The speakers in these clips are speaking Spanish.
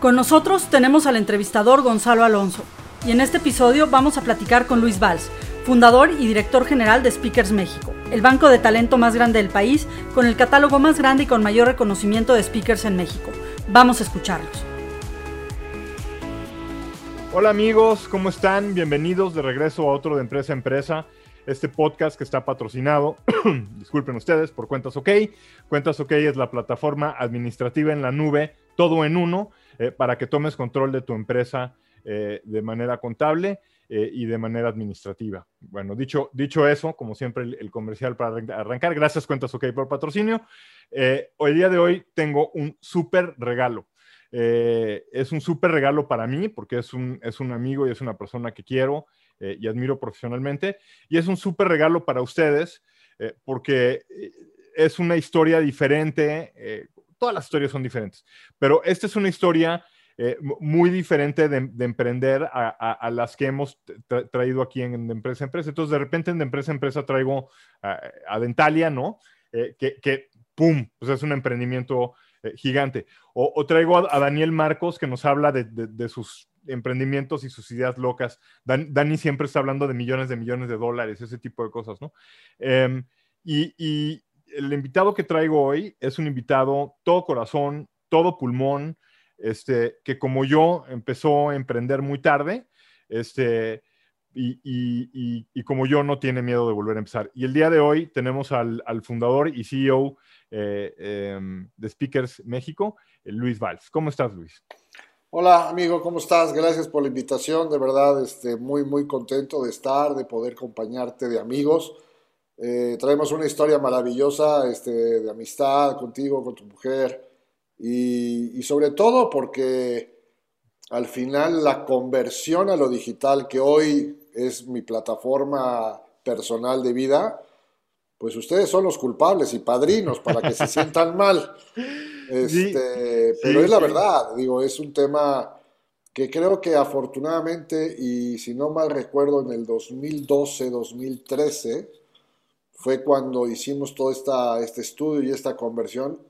Con nosotros tenemos al entrevistador Gonzalo Alonso y en este episodio vamos a platicar con Luis Valls, fundador y director general de Speakers México, el banco de talento más grande del país, con el catálogo más grande y con mayor reconocimiento de speakers en México. Vamos a escucharlos. Hola amigos, ¿cómo están? Bienvenidos de regreso a otro de Empresa a Empresa, este podcast que está patrocinado, disculpen ustedes, por Cuentas OK. Cuentas OK es la plataforma administrativa en la nube, todo en uno, eh, para que tomes control de tu empresa eh, de manera contable eh, y de manera administrativa. Bueno, dicho, dicho eso, como siempre, el, comercial para arrancar. Gracias, Cuentas OK, por patrocinio. Hoy día de hoy tengo un súper regalo. Es un súper regalo para mí porque es un, es un amigo y es una persona que quiero y admiro profesionalmente. Y es un súper regalo para ustedes porque es una historia diferente. Todas las historias son diferentes, pero esta es una historia eh, muy diferente de, emprender a, las que hemos traído aquí en, de empresa a empresa. Entonces, de repente en de empresa a empresa traigo a Dentalia, ¿no? Eh, que, ¡pum! Pues es un emprendimiento eh, gigante. O, traigo a, Daniel Marcos que nos habla de, sus emprendimientos y sus ideas locas. Dani siempre está hablando de millones de millones de dólares, ese tipo de cosas, ¿no? Em, y, y el invitado que traigo hoy es un invitado todo corazón, todo pulmón, este, que como yo empezó a emprender muy tarde, este, y, como yo no tiene miedo de volver a empezar. Y el día de hoy tenemos al, fundador y CEO eh, em, de Speakers México, Luis Valls. ¿Cómo estás, Luis? Hola, amigo, ¿cómo estás? Gracias por la invitación. De verdad, este, muy, muy contento de estar, de poder acompañarte de amigos. Eh, traemos una historia maravillosa este, de amistad contigo, con tu mujer, y, sobre todo porque al final la conversión a lo digital, que hoy es mi plataforma personal de vida, pues ustedes son los culpables y padrinos para que se sientan mal. Este, pero es la verdad, digo, es un tema que creo que afortunadamente, y si no mal recuerdo, en el 2012-2013, fue cuando hicimos todo esta, este estudio y esta conversión,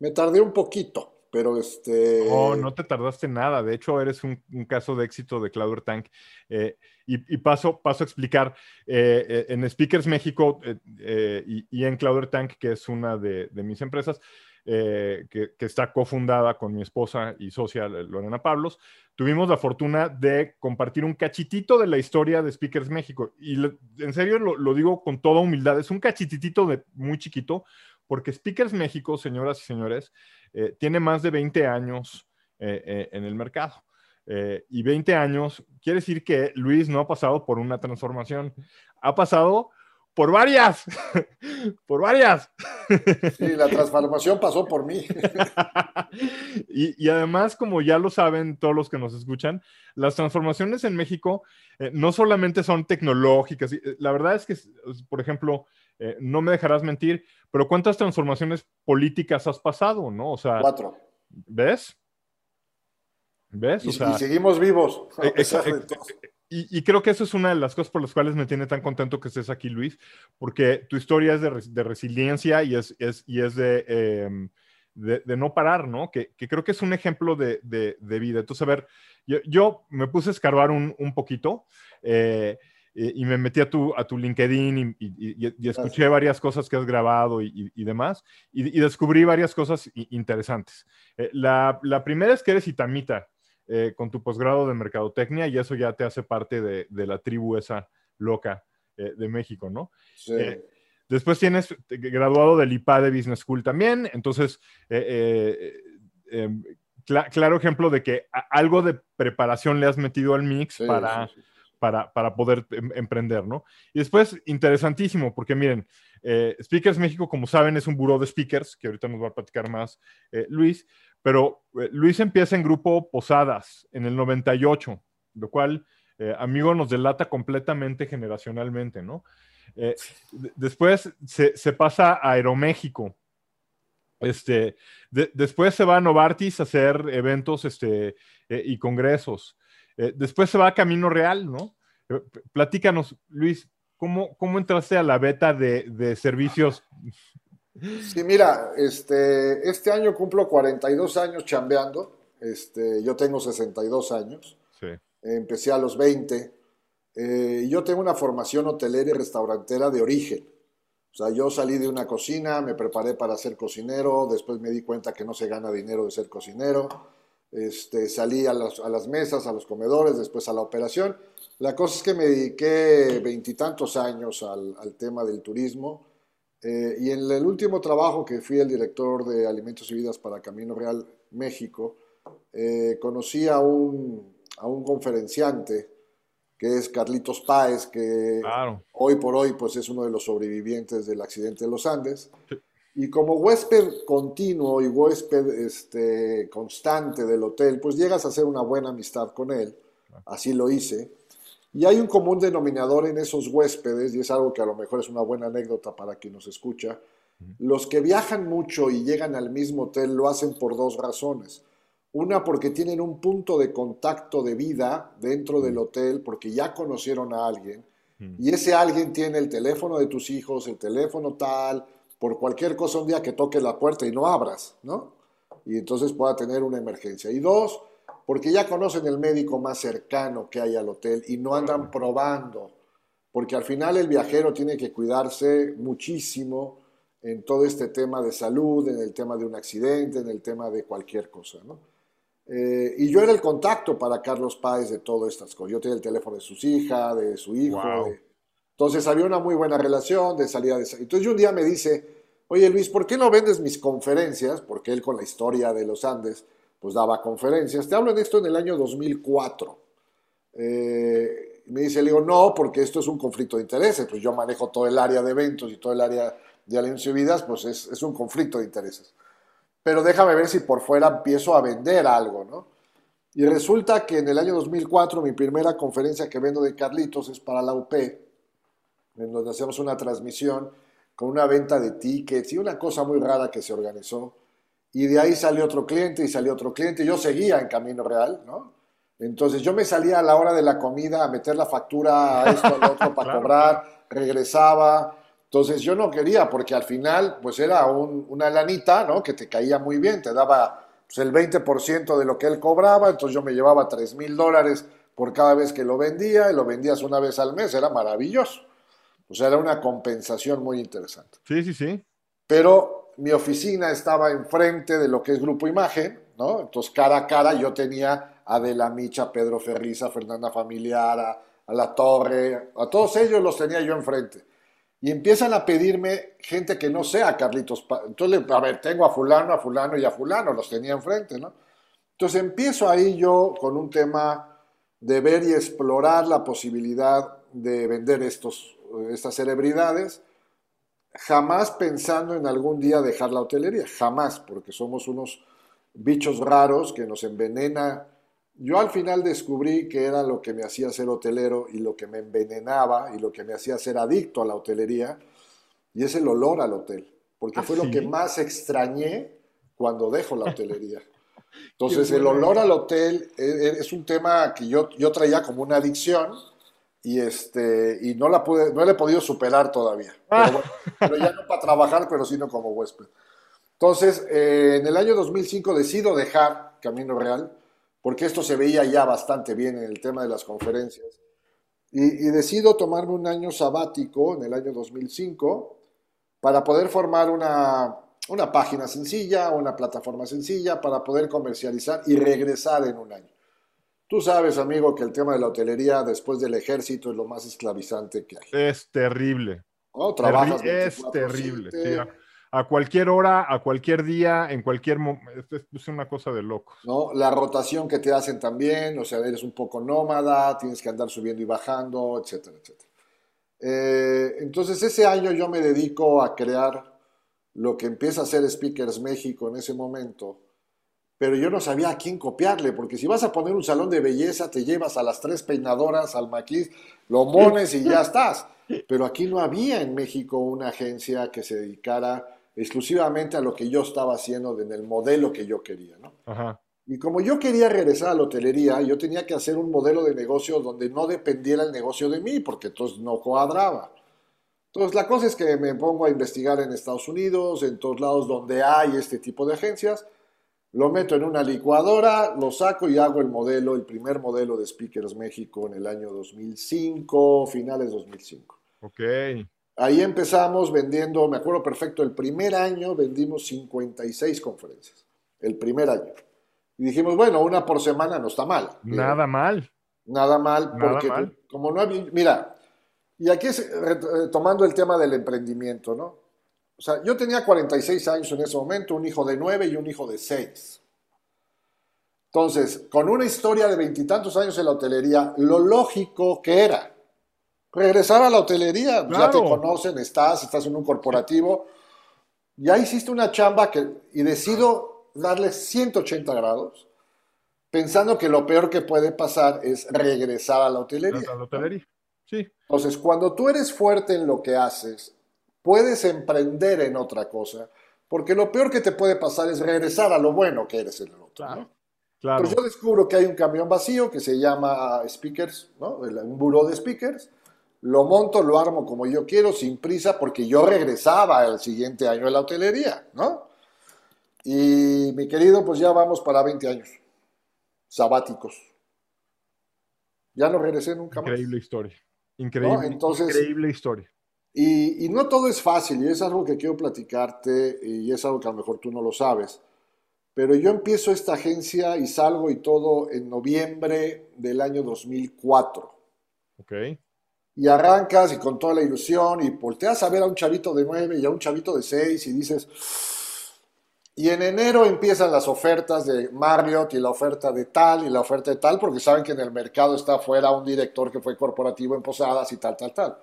me tardé un poquito, pero este... No, no te tardaste nada. De hecho, eres un, caso de éxito de Cloud Tank. Eh, y, paso, paso a explicar. Eh, eh, en Speakers México y, en Cloud Tank, que es una de, mis empresas, que, que, está cofundada con mi esposa y socia Lorena Pablos, tuvimos la fortuna de compartir un cachitito de la historia de Speakers México. Y en serio lo, digo con toda humildad, es un cachitito de muy chiquito, porque Speakers México, señoras y señores, eh, tiene más de 20 años eh, eh, en el mercado. y 20 años quiere decir que Luis no ha pasado por una transformación, ha pasado por varias, por varias. Sí, la transformación pasó por mí. y, además, como ya lo saben todos los que nos escuchan, las transformaciones en México no solamente son tecnológicas, la verdad es que, por ejemplo, eh, no me dejarás mentir, pero ¿cuántas transformaciones políticas has pasado, no? O sea, cuatro. ¿Ves? ¿Ves? Y, seguimos vivos. Eh, y, creo que eso es una de las cosas por las cuales me tiene tan contento que estés aquí, Luis, porque tu historia es de, resiliencia y es, y es em, de, de, no parar, ¿no? Que, creo que es un ejemplo de, vida. Entonces, a ver, yo, me puse a escarbar un, un poquito. Eh, y me metí a tu, a tu LinkedIn y, escuché varias cosas que has grabado y, demás, y, descubrí varias cosas interesantes. Eh, la, la, primera es que eres itamita eh, con tu posgrado de mercadotecnia y eso ya te hace parte de, de la tribu esa loca eh, de México, ¿no? Sí. después tienes graduado del IPA de Business School también, entonces, em, claro ejemplo de que algo de preparación le has metido al mix para para, poder em, emprender, ¿no? Y después, interesantísimo, porque miren, eh, Speakers México, como saben, es un buró de speakers, que ahorita nos va a platicar más eh, Luis, pero eh, Luis empieza en grupo Posadas en el 98, lo cual, amigo, nos delata completamente generacionalmente, ¿no? Después se, pasa a Aeroméxico. Este, después se va a Novartis a hacer eventos este, y congresos. Después se va a Camino Real, ¿no? platícanos, Luis, ¿cómo, ¿cómo entraste a la beta de, de servicios Sí, mira, este, este año cumplo 42 años chambeando. Este, yo tengo 62 años. Sí. Empecé a los 20. Eh, yo tengo una formación hotelera y restaurantera de origen. O sea, yo salí de una cocina, me preparé para ser cocinero, después me di cuenta que no se gana dinero de ser cocinero. Este, salí a las, a las mesas, a los comedores, después a la operación. La cosa es que me dediqué veintitantos años al, al tema del turismo eh, y en el último trabajo que fui el director de Alimentos y Vidas para Camino Real México, eh, conocí a un, a un conferenciante que es Carlitos Páez, que hoy por hoy pues, es uno de los sobrevivientes del accidente de los Andes. Y como huésped continuo y huésped este, constante del hotel, pues llegas a hacer una buena amistad con él. Así lo hice. Y hay un común denominador en esos huéspedes, y es algo que a lo mejor es una buena anécdota para quien nos escucha. Los que viajan mucho y llegan al mismo hotel lo hacen por dos razones. Una, porque tienen un punto de contacto de vida dentro del hotel, porque ya conocieron a alguien, y ese alguien tiene el teléfono de tus hijos, el teléfono tal, por cualquier cosa un día que toque la puerta y no abras, ¿no? Y entonces pueda tener una emergencia. Y dos, porque ya conocen el médico más cercano que hay al hotel y no andan probando, porque al final el viajero tiene que cuidarse muchísimo en todo este tema de salud, en el tema de un accidente, en el tema de cualquier cosa, ¿no? Eh, y yo era el contacto para Carlos Páez de todas estas cosas. Yo tenía el teléfono de sus hijas, de su hijo. Entonces había una muy buena relación de salida de... Entonces un día me dice, oye Luis, ¿por qué no vendes mis conferencias? Porque él con la historia de los Andes pues daba conferencias. Te hablo de esto en el año 2004. Eh, me dice, le digo, no, porque esto es un conflicto de intereses, pues yo manejo todo el área de eventos y todo el área de vidas, pues es, es, un conflicto de intereses. Pero déjame ver si por fuera empiezo a vender algo, ¿no? Y resulta que en el año 2004 mi primera conferencia que vendo de Carlitos es para la UP, en donde hacemos una transmisión con una venta de tickets y una cosa muy rara que se organizó y de ahí salió otro cliente y salió otro cliente. Yo seguía en Camino Real, ¿no? Entonces yo me salía a la hora de la comida a meter la factura a esto, al otro para cobrar, regresaba. Entonces yo no quería porque al final pues era una lanita, ¿no? Que te caía muy bien, te daba pues, el 20% de lo que él cobraba, entonces yo me llevaba 3 mil dólares por cada vez que lo vendía y lo vendías una vez al mes, era maravilloso. O sea, era una compensación muy interesante. Sí, sí, sí. Pero mi oficina estaba enfrente de lo que es Grupo Imagen, ¿no? Entonces, cara a cara yo tenía a De la Micha, Pedro Ferriza, Fernanda Familiar, a, La Torre, a todos ellos los tenía yo enfrente. Y empiezan a pedirme gente que no sea Carlitos. Entonces, a ver, tengo a fulano, a fulano y a fulano, los tenía enfrente, ¿no? Entonces empiezo ahí yo con un tema de ver y explorar la posibilidad de vender estos, estas celebridades jamás pensando en algún día dejar la hotelería, jamás, porque somos unos bichos raros que nos envenena. Yo al final descubrí que era lo que me hacía ser hotelero y lo que me envenenaba y lo que me hacía ser adicto a la hotelería, y es el olor al hotel, porque fue lo ¿Ah, que más extrañé cuando dejo la hotelería. Entonces el olor al hotel e, e, es un tema que yo, yo traía como una adicción y este y no la pude no la he podido superar todavía. Pero, ah. ya no para trabajar pero sino como huésped. Entonces eh, en el año 2005 decido dejar Camino Real porque esto se veía ya bastante bien en el tema de las conferencias y, y decido tomarme un año sabático en el año 2005 para poder formar una una página sencilla una plataforma sencilla para poder comercializar y regresar en un año Tú sabes, amigo, que el tema de la hotelería después del ejército es lo más esclavizante que hay. Es terrible. ¿No? Trabajas es terrible. a, cualquier hora, a cualquier día, en cualquier momento. Es, una cosa de locos. ¿No? La rotación que te hacen también, o sea, eres un poco nómada, tienes que andar subiendo y bajando, etcétera, etcétera. Eh, entonces, ese año yo me dedico a crear lo que empieza a ser Speakers México en ese momento pero yo no sabía a quién copiarle, porque si vas a poner un salón de belleza, te llevas a las tres peinadoras, al maquis, lo mones y ya estás. Pero aquí no había en México una agencia que se dedicara exclusivamente a lo que yo estaba haciendo en el modelo que yo quería, ¿no? Ajá. Y como yo quería regresar a la hotelería, yo tenía que hacer un modelo de negocio donde no dependiera el negocio de mí, porque entonces no cuadraba. Entonces la cosa es que me pongo a investigar en Estados Unidos, en todos lados donde hay este tipo de agencias, lo meto en una licuadora, lo saco y hago el modelo, el primer modelo de Speakers México en el año 2005, finales 2005. Ok. Ahí empezamos vendiendo, me acuerdo perfecto, el primer año vendimos 56 conferencias, el primer año. Y dijimos, bueno, una por semana no está mal. Nada mal. Nada mal, Nada porque mal. como no había, mira, y aquí es eh, tomando el tema del emprendimiento, ¿no? O sea, yo tenía 46 años en ese momento, un hijo de 9 y un hijo de 6. Entonces, con una historia de veintitantos años en la hotelería, lo lógico que era regresar a la hotelería, ya te conocen, estás, estás en un corporativo, ya hiciste una chamba que, y decido darle 180 grados, pensando que lo peor que puede pasar es regresar a la hotelería. La, la hotelería. Sí. Entonces, cuando tú eres fuerte en lo que haces, puedes emprender en otra cosa, porque lo peor que te puede pasar es regresar a lo bueno que eres en el otro. Claro. ¿no? Claro. Pues yo descubro que hay un camión vacío que se llama speakers, ¿no? Un buró de speakers. Lo monto, lo armo como yo quiero, sin prisa, porque yo regresaba el siguiente año a la hotelería, ¿no? Y mi querido, pues ya vamos para 20 años sabáticos. Ya no regresé nunca más. Increíble historia. Increíble. No, entonces- increíble historia. Y, y no todo es fácil, y es algo que quiero platicarte, y es algo que a lo mejor tú no lo sabes. Pero yo empiezo esta agencia y salgo y todo en noviembre del año 2004. Ok. Y arrancas y con toda la ilusión y volteas a ver a un chavito de 9 y a un chavito de 6 y dices... Y en enero empiezan las ofertas de Marriott y la oferta de tal y la oferta de tal, porque saben que en el mercado está afuera un director que fue corporativo en Posadas y tal, tal, tal.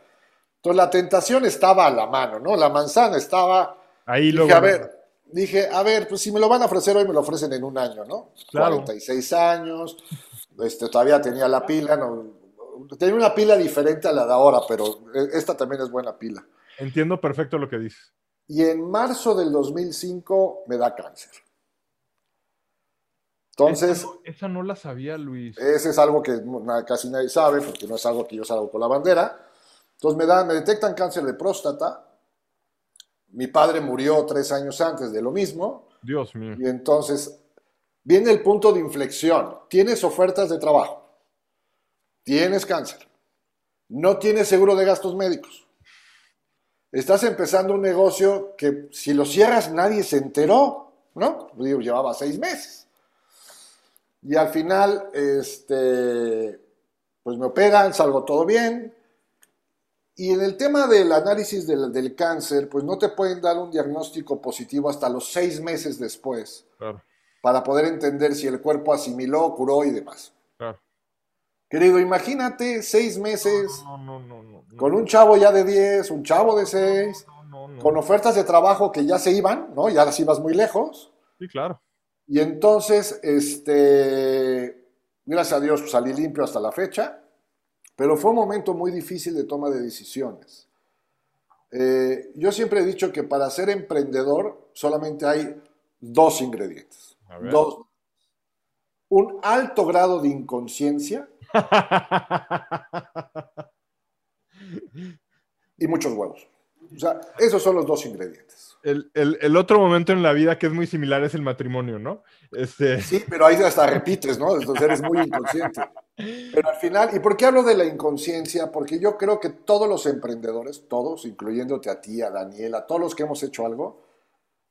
Entonces la tentación estaba a la mano, ¿no? La manzana estaba... Ahí Dije, luego. a ver, dije, a ver, pues si me lo van a ofrecer hoy, me lo ofrecen en un año, ¿no? Claro. 46 años, este, todavía tenía la pila, no, tenía una pila diferente a la de ahora, pero eh, esta también es buena pila. Entiendo perfecto lo que dices. Y en marzo del 2005 me da cáncer. Entonces, Esa no, esa no la sabía, Luis. ese es algo que casi nadie sabe, porque no es algo que yo salgo con la bandera. Entonces me, dan, me detectan cáncer de próstata. Mi padre murió tres años antes de lo mismo. Dios mío. Y entonces viene el punto de inflexión. Tienes ofertas de trabajo. Tienes cáncer. No tienes seguro de gastos médicos. Estás empezando un negocio que si lo cierras nadie se enteró, ¿no? Llevaba seis meses. Y al final, este, pues me operan, salgo todo bien. Y en el tema del análisis del, del cáncer, pues no te pueden dar un diagnóstico positivo hasta los seis meses después Claro, para poder entender si el cuerpo asimiló, curó y demás. claro. Querido, imagínate seis meses No, no, no, no. no. con un chavo ya de 10, un chavo de 6, No, no, no. con ofertas de trabajo que ya se iban, ¿no? Ya las ibas muy lejos. Sí, claro. Y entonces, este, gracias a Dios, pues, salí limpio hasta la fecha, pero fue un momento muy difícil de toma de decisiones. Eh, yo siempre he dicho que para ser emprendedor solamente hay dos ingredientes. Dos. Un alto grado de inconsciencia y muchos huevos. O sea, esos son los dos ingredientes. El, el- el otro momento en la vida que es muy similar es el matrimonio, ¿no? Este, Sí, pero ahí hasta repites, ¿no? Entonces eres muy inconsciente. Pero al final, ¿y por qué hablo de la inconsciencia? Porque yo creo que todos los emprendedores, todos, incluyéndote a ti, a Daniel, a todos los que hemos hecho algo,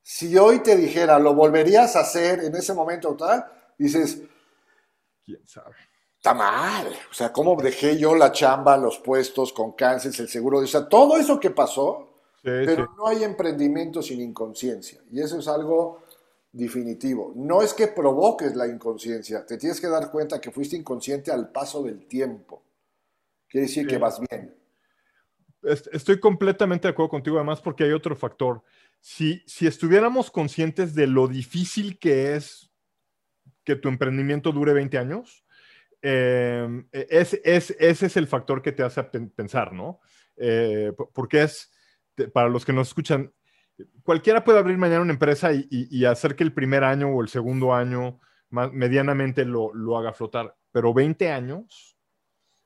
si hoy te dijera, lo volverías a hacer en ese momento tal, dices, quién sabe. está mal. O sea, ¿cómo dejé yo la chamba, los puestos con cáncer, el seguro? O sea, todo eso que pasó, Sí, pero sí. no hay emprendimiento sin inconsciencia. Y eso es algo definitivo. No es que provoques la inconsciencia, te tienes que dar cuenta que fuiste inconsciente al paso del tiempo. Quiere decir que Sí. vas bien. Est- Estoy completamente de acuerdo contigo, además, porque hay otro factor. Si, si estuviéramos conscientes de lo difícil que es que tu emprendimiento dure 20 años, eh, es, ese es el factor que te hace pensar, ¿no? Eh, porque es, para los que nos escuchan, cualquiera puede abrir mañana una empresa y, hacer que el primer año o el segundo año medianamente lo, lo haga flotar, pero 20 años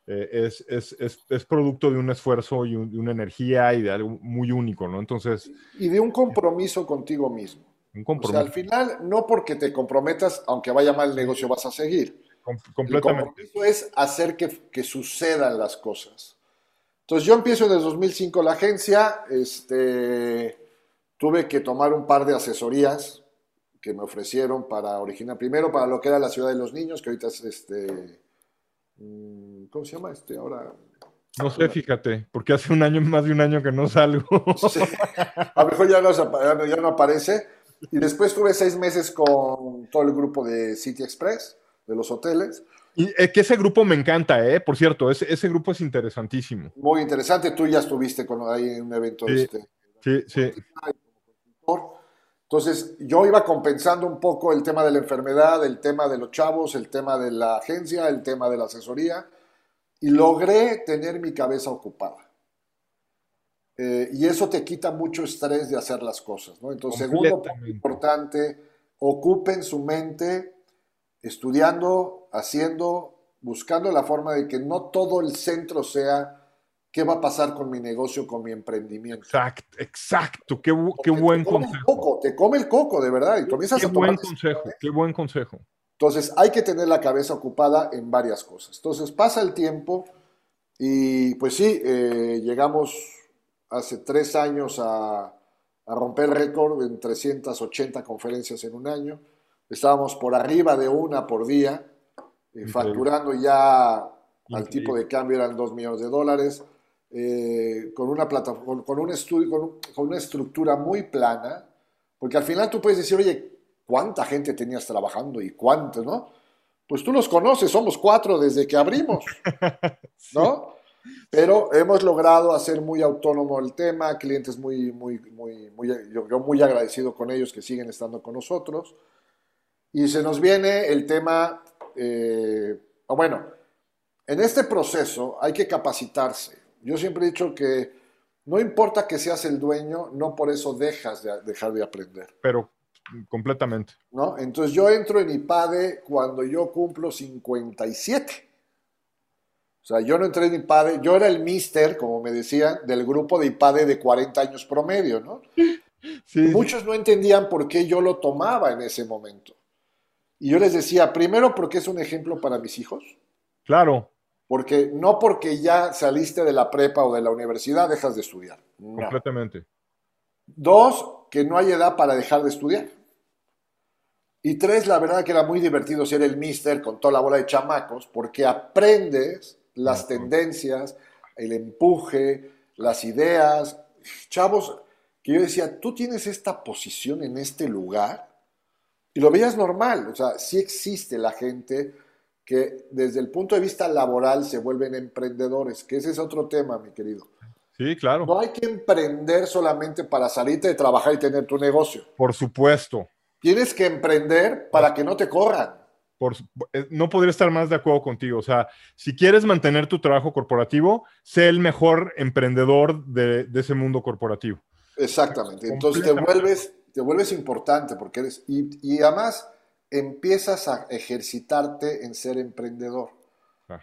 eh, es, es, es, producto de un esfuerzo y de una energía y de algo muy único, ¿no? Entonces... Y de un compromiso contigo mismo. Un compromiso. O sea, al final, no porque te comprometas, aunque vaya mal el negocio, vas a seguir. completamente. El compromiso es hacer que, que sucedan las cosas. Entonces yo empiezo el 2005 la agencia, este, tuve que tomar un par de asesorías que me ofrecieron para originar, primero para lo que era la ciudad de los niños, que ahorita es este, mm, ¿cómo se llama este? Ahora... No sé, fíjate, porque hace un año, más de un año que no salgo. A lo mejor ya no, ya no aparece. Y después tuve seis meses con todo el grupo de City Express, de los hoteles. Y es que ese grupo me encanta, ¿eh? Por cierto, ese, ese grupo es interesantísimo. Muy interesante. Tú ya estuviste con, ahí en un evento sí, este. Sí, sí. Entonces, yo iba compensando un poco el tema de la enfermedad, el tema de los chavos, el tema de la agencia, el tema de la asesoría, y logré tener mi cabeza ocupada. Eh, y eso te quita mucho estrés de hacer las cosas, ¿no? Entonces, segundo punto importante, ocupen su mente estudiando, haciendo, buscando la forma de que no todo el centro sea qué va a pasar con mi negocio, con mi emprendimiento. Exacto, exacto, qué, qué buen te consejo. Coco, te come el coco, de verdad, y comienzas qué a tomar buen consejo, qué buen consejo. Entonces, hay que tener la cabeza ocupada en varias cosas. Entonces, pasa el tiempo y pues sí, eh, llegamos hace tres años a, a romper récord en 380 conferencias en un año Estábamos por arriba de una por día, eh, facturando ya al tipo de cambio eran 2 millones de dólares, eh, con, una plataforma, con, un estudio, con, una estructura muy plana, porque al final tú puedes decir, oye, ¿cuánta gente tenías trabajando y cuánto, no? Pues tú los conoces, somos cuatro desde que abrimos, ¿no? Pero hemos logrado hacer muy autónomo el tema, clientes muy, muy, muy, muy, yo muy agradecido con ellos que siguen estando con nosotros. Y se nos viene el tema, eh, bueno, en este proceso hay que capacitarse. Yo siempre he dicho que no importa que seas el dueño, no por eso dejas de dejar de aprender. Pero completamente. ¿No? Entonces yo entro en IPADE cuando yo cumplo 57. O sea, yo no entré en IPADE, yo era el mister, como me decían, del grupo de IPADE de 40 años promedio, ¿no? Muchos no entendían por qué yo lo tomaba en ese momento. Y yo les decía, primero porque es un ejemplo para mis hijos. Claro. Porque no porque ya saliste de la prepa o de la universidad dejas de estudiar. Completamente. Dos, que no hay edad para dejar de estudiar. Y tres, la verdad que era muy divertido ser el mister con toda la bola de chamacos, porque aprendes las tendencias, el empuje, las ideas. Chavos, que yo decía, tú tienes esta posición en este lugar y lo veías normal, o sea, sí existe la gente que desde el punto de vista laboral se vuelven emprendedores, que ese es otro tema, mi querido. Sí, claro. No hay que emprender solamente para salirte de trabajar y tener tu negocio. Por supuesto. Tienes que emprender para que no te corran. Por, eh, no podría estar más de acuerdo contigo. O sea, si quieres mantener tu trabajo corporativo, sé el mejor emprendedor de, de ese mundo corporativo. Exactamente. Entonces te vuelves te vuelves importante porque eres, y, además empiezas a ejercitarte en ser emprendedor.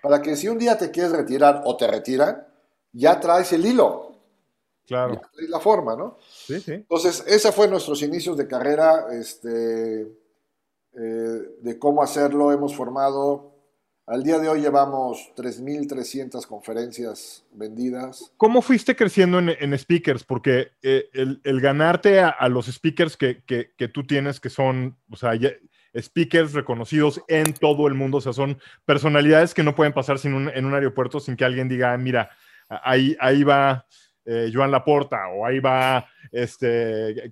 Para que si un día te quieres retirar o te retiran, ya traes el hilo. Claro. Ya traes la forma, ¿no? Sí, sí. Entonces, ese fue nuestros inicios de carrera, este, eh, de cómo hacerlo. Hemos formado al día de hoy llevamos 3.300 conferencias vendidas. ¿Cómo fuiste creciendo en, speakers? Porque eh, el, ganarte a, los speakers que, tú tienes, que son, o sea, speakers reconocidos en todo el mundo, o sea, son personalidades que no pueden pasar sin en un aeropuerto sin que alguien diga, mira, ahí, ahí va eh, Joan Laporta o ahí va, este,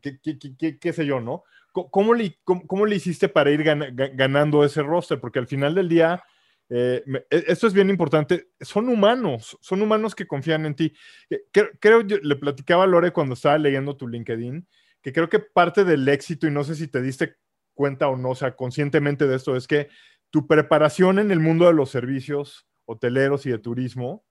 qué, sé yo, ¿no? ¿Cómo le, cómo, le hiciste para ir ganando ese roster? Porque al final del día eh, e, esto es bien importante, son humanos, son humanos que confían en ti. Eh, creo, yo, le platicaba a Lore cuando estaba leyendo tu LinkedIn, que creo que parte del éxito, y no sé si te diste cuenta o no, o sea, conscientemente de esto, es que tu preparación en el mundo de los servicios hoteleros y de turismo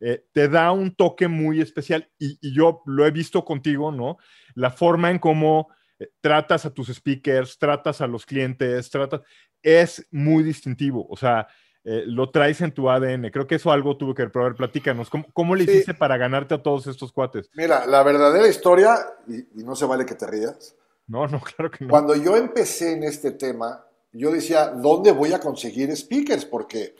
eh, te da un toque muy especial y, y, yo lo he visto contigo, ¿no? La forma en cómo eh, tratas a tus speakers, tratas a los clientes, tratas, es muy distintivo, o sea, eh, lo traes en tu ADN. Creo que eso algo tuvo que ver, platícanos, ¿cómo, cómo le sí. hiciste para ganarte a todos estos cuates? Mira, la verdadera historia, y, y no se vale que te rías. No, no, claro que no. Cuando yo empecé en este tema, yo decía, ¿dónde voy a conseguir speakers? Porque,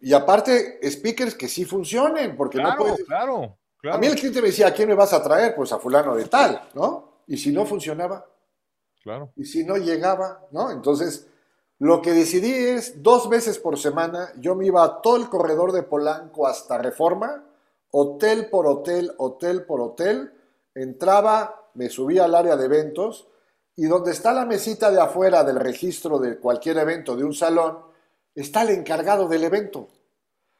y aparte, speakers que sí funcionen, porque claro, no puedes... Claro, claro. A mí el cliente me decía, ¿a quién me vas a traer? Pues a fulano de tal, ¿no? Y si no funcionaba. Claro. Y si no llegaba, ¿no? Entonces, lo que decidí es, dos veces por semana, yo me iba a todo el corredor de Polanco hasta Reforma, hotel por hotel, hotel por hotel, entraba, me subía al área de eventos, y donde está la mesita de afuera del registro de cualquier evento de un salón, está el encargado del evento.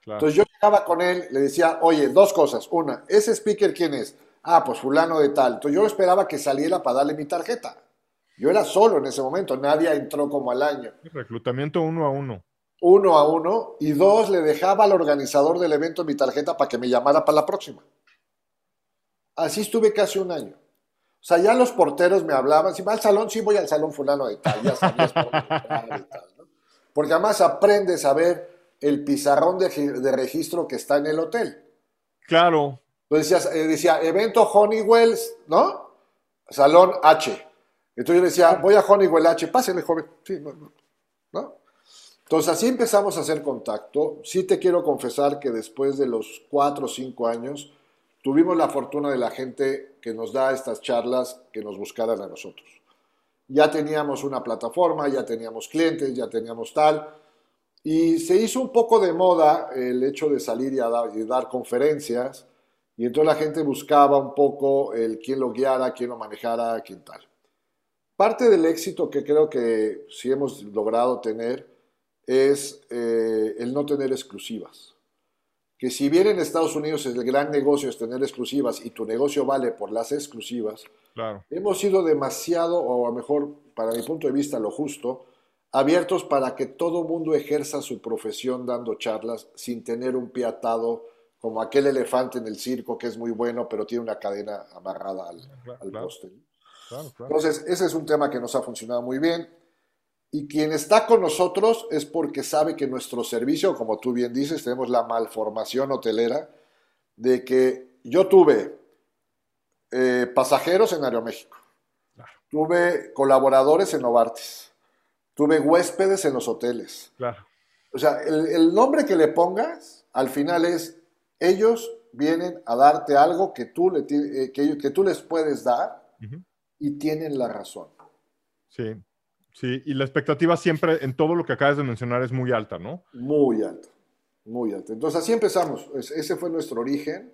Claro. Entonces yo llegaba con él, le decía, oye, dos cosas. Una, ¿ese speaker quién es? Ah, pues fulano de tal. Entonces yo esperaba que saliera para darle mi tarjeta. Yo era solo en ese momento, nadie entró como al año. Reclutamiento uno a uno. Uno a uno. Y dos, le dejaba al organizador del evento mi tarjeta para que me llamara para la próxima. Así estuve casi un año. O sea, ya los porteros me hablaban, si va al salón, sí voy al salón fulano de tal, ya sabías por tal, ¿no? Porque además aprendes a ver el pizarrón de, de, registro que está en el hotel. Claro. Entonces decía, decía, evento Honeywell, ¿no? Salón H. Entonces yo decía, voy a Honeywell H, pásele, joven. Sí, no, no. Entonces así empezamos a hacer contacto. Sí te quiero confesar que después de los cuatro o cinco años, tuvimos la fortuna de la gente que nos da estas charlas que nos buscaran a nosotros. Ya teníamos una plataforma, ya teníamos clientes, ya teníamos tal, y se hizo un poco de moda el hecho de salir y, dar, y dar conferencias, y entonces la gente buscaba un poco el quién lo guiara, quién lo manejara, quién tal. Parte del éxito que creo que sí hemos logrado tener es eh, el no tener exclusivas que si bien en Estados Unidos el gran negocio es tener exclusivas y tu negocio vale por las exclusivas, claro. hemos sido demasiado, o a lo mejor para mi punto de vista lo justo, abiertos para que todo mundo ejerza su profesión dando charlas sin tener un pie atado como aquel elefante en el circo que es muy bueno pero tiene una cadena amarrada al, claro, al claro. Claro, Entonces, ese es un tema que nos ha funcionado muy bien. Y quien está con nosotros es porque sabe que nuestro servicio, como tú bien dices, tenemos la malformación hotelera de que yo tuve eh, pasajeros en Aeroméxico, claro. tuve colaboradores en Novartis, tuve huéspedes en los hoteles. Claro. O sea, el, el, nombre que le pongas al final es, ellos vienen a darte algo que tú, le, eh, que, que tú les puedes dar uh -huh. Y tienen la razón. Sí. Sí, y la expectativa siempre en todo lo que acabas de mencionar es muy alta, ¿no? Muy alta, muy alta. Entonces así empezamos, ese fue nuestro origen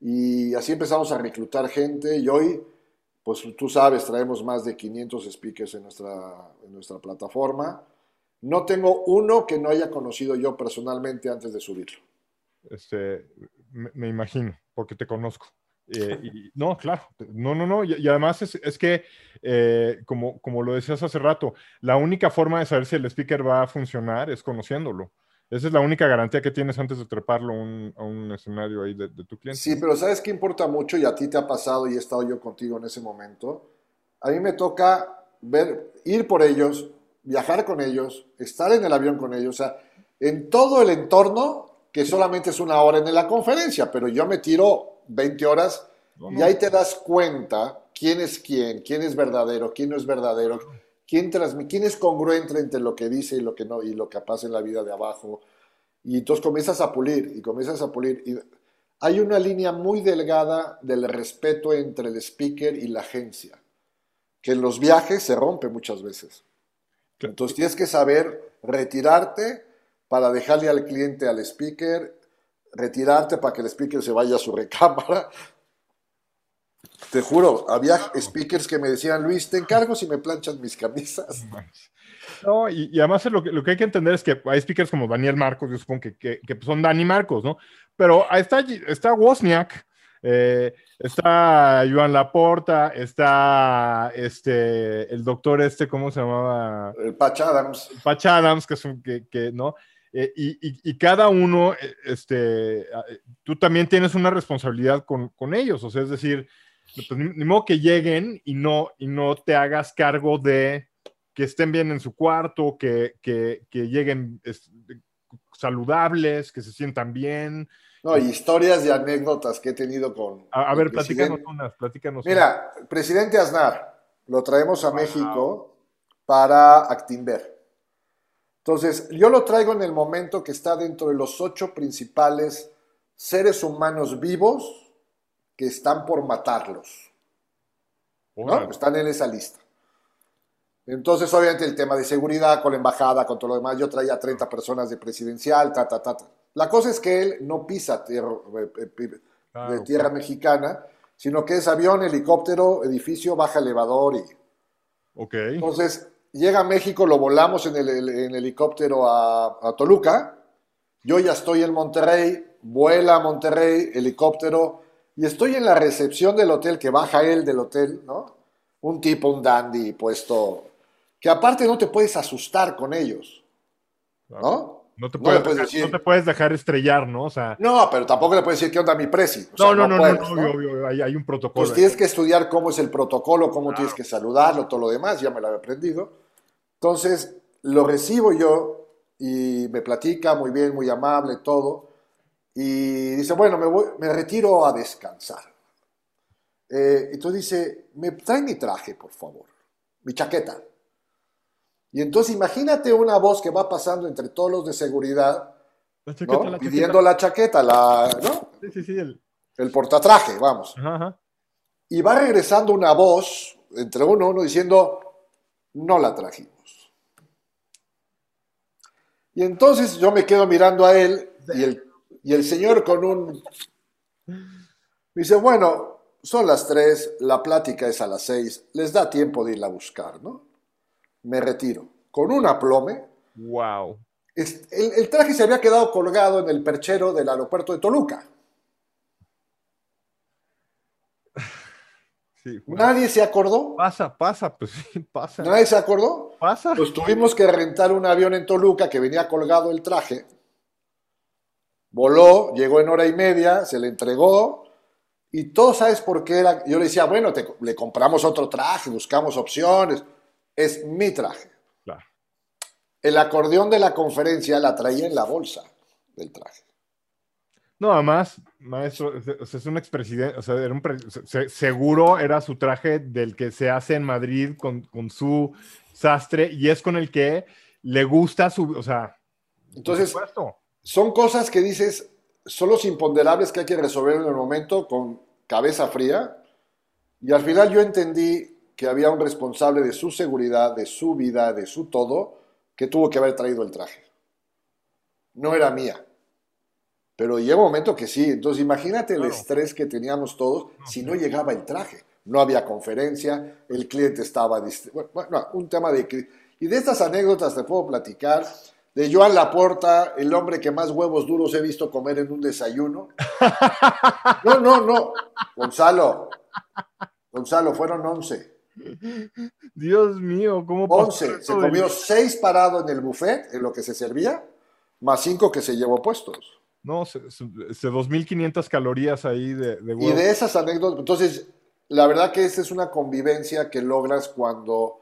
y así empezamos a reclutar gente y hoy, pues tú sabes, traemos más de 500 speakers en nuestra, en nuestra plataforma. No tengo uno que no haya conocido yo personalmente antes de subirlo. Este, me, me imagino, porque te conozco. Eh, y, no, claro, no, no, no, y, y además es, es que, eh, como, como lo decías hace rato, la única forma de saber si el speaker va a funcionar es conociéndolo. Esa es la única garantía que tienes antes de treparlo un, a un escenario ahí de, de, tu cliente. Sí, pero ¿sabes qué importa mucho? Y a ti te ha pasado y he estado yo contigo en ese momento. A mí me toca ver, ir por ellos, viajar con ellos, estar en el avión con ellos, o sea, en todo el entorno, que solamente es una hora en la conferencia, pero yo me tiro 20 horas no, no. y ahí te das cuenta quién es quién, quién es verdadero, quién no es verdadero, quién, quién es congruente entre lo que dice y lo que no y lo que pasa en la vida de abajo. Y entonces comienzas a pulir y comienzas a pulir. Y hay una línea muy delgada del respeto entre el speaker y la agencia, que en los viajes se rompe muchas veces. Entonces tienes que saber retirarte para dejarle al cliente, al speaker, retirarte para que el speaker se vaya a su recámara. Te juro, había speakers que me decían, Luis, te encargo si me planchas mis camisas. No, y, y además lo que, lo que, hay que entender es que hay speakers como Daniel Marcos, yo supongo que, que, que son Dani Marcos, ¿no? Pero está, está Wozniak, Eh, está Joan Laporta, está este, el doctor este, ¿cómo se llamaba? El Patch Adams. Patch Adams, que es un, que, que ¿no? Eh, y, y, cada uno, eh, este, tú también tienes una responsabilidad con, con ellos, o sea, es decir, pues, ni, modo que lleguen y no, y no te hagas cargo de que estén bien en su cuarto, que, que, que lleguen saludables, que se sientan bien. No, y historias y anécdotas que he tenido con. A, ver, platícanos unas, platícanos. Mira, presidente Aznar, lo traemos a México para Actinver. Entonces, yo lo traigo en el momento que está dentro de los ocho principales seres humanos vivos que están por matarlos. ¿no? Están en esa lista. Entonces, obviamente, el tema de seguridad con la embajada, con todo lo demás, yo traía 30 personas de presidencial, ta, ta, ta, ta. La cosa es que él no pisa tierra, eh, eh, de tierra mexicana, sino que es avión, helicóptero, edificio, baja elevador y... Ok. Entonces, llega a México, lo volamos en el, helicóptero a, Toluca. Yo ya estoy en Monterrey, vuela a Monterrey, helicóptero, y estoy en la recepción del hotel, que baja él del hotel, ¿no? Un tipo, un dandy puesto, que aparte no te puedes asustar con ellos, ¿no? No te, puedes, dejar, decir, no te puedes dejar estrellar, ¿no? O sea, no, pero tampoco le puedes decir qué onda mi presi. no, no, no, no, hay, un protocolo. Pues tienes que estudiar cómo es el protocolo, cómo tienes que saludarlo, todo lo demás, ya me lo había aprendido. Entonces, lo recibo yo y me platica muy bien, muy amable, todo. Y dice, bueno, me, voy, me retiro a descansar. Eh, entonces dice, me trae mi traje, por favor, mi chaqueta. Y entonces imagínate una voz que va pasando entre todos los de seguridad, pidiendo la chaqueta, la, ¿no? Sí, sí, el... el portatraje, vamos. Y va regresando una voz entre uno, uno diciendo, no la trajimos. Y entonces yo me quedo mirando a él y el, y el señor con un... dice, bueno, son las tres, la plática es a las seis, les da tiempo de irla a buscar, ¿no? me retiro. Con un aplome. Wow. El, traje se había quedado colgado en el perchero del aeropuerto de Toluca. Nadie se acordó. Pasa, pasa, pues sí, pasa. Nadie se acordó. Pasa. Pues tuvimos que rentar un avión en Toluca que venía colgado el traje. Voló, llegó en hora y media, se le entregó. Y todo sabes por qué era. Yo le decía, bueno, le compramos otro traje, buscamos opciones es mi traje. Claro. El acordeón de la conferencia la traía en la bolsa del traje. No, además, maestro, es un expresidente, o sea, era un seguro era su traje del que se hace en Madrid con, su sastre y es con el que le gusta su, o sea, entonces, son cosas que dices, son los imponderables que hay que resolver en el momento con cabeza fría. Y al final yo entendí que había un responsable de su seguridad, de su vida, de su todo, que tuvo que haber traído el traje. No era mía. Pero llega un momento que sí. Entonces imagínate el estrés que teníamos todos si no llegaba el traje. No había conferencia, el cliente estaba... Bueno, un tema de... Y de estas anécdotas te puedo platicar. De Joan Laporta, el hombre que más huevos duros he visto comer en un desayuno. No, no, no. Gonzalo. Gonzalo, fueron 11. Dios mío, ¿cómo 11. Se comió 6 parado en el buffet, en lo que se servía, más 5 que se llevó puestos. No, se, 2.500 calorías ahí de, de Y de esas anécdotas, entonces, la verdad que esa es una convivencia que logras cuando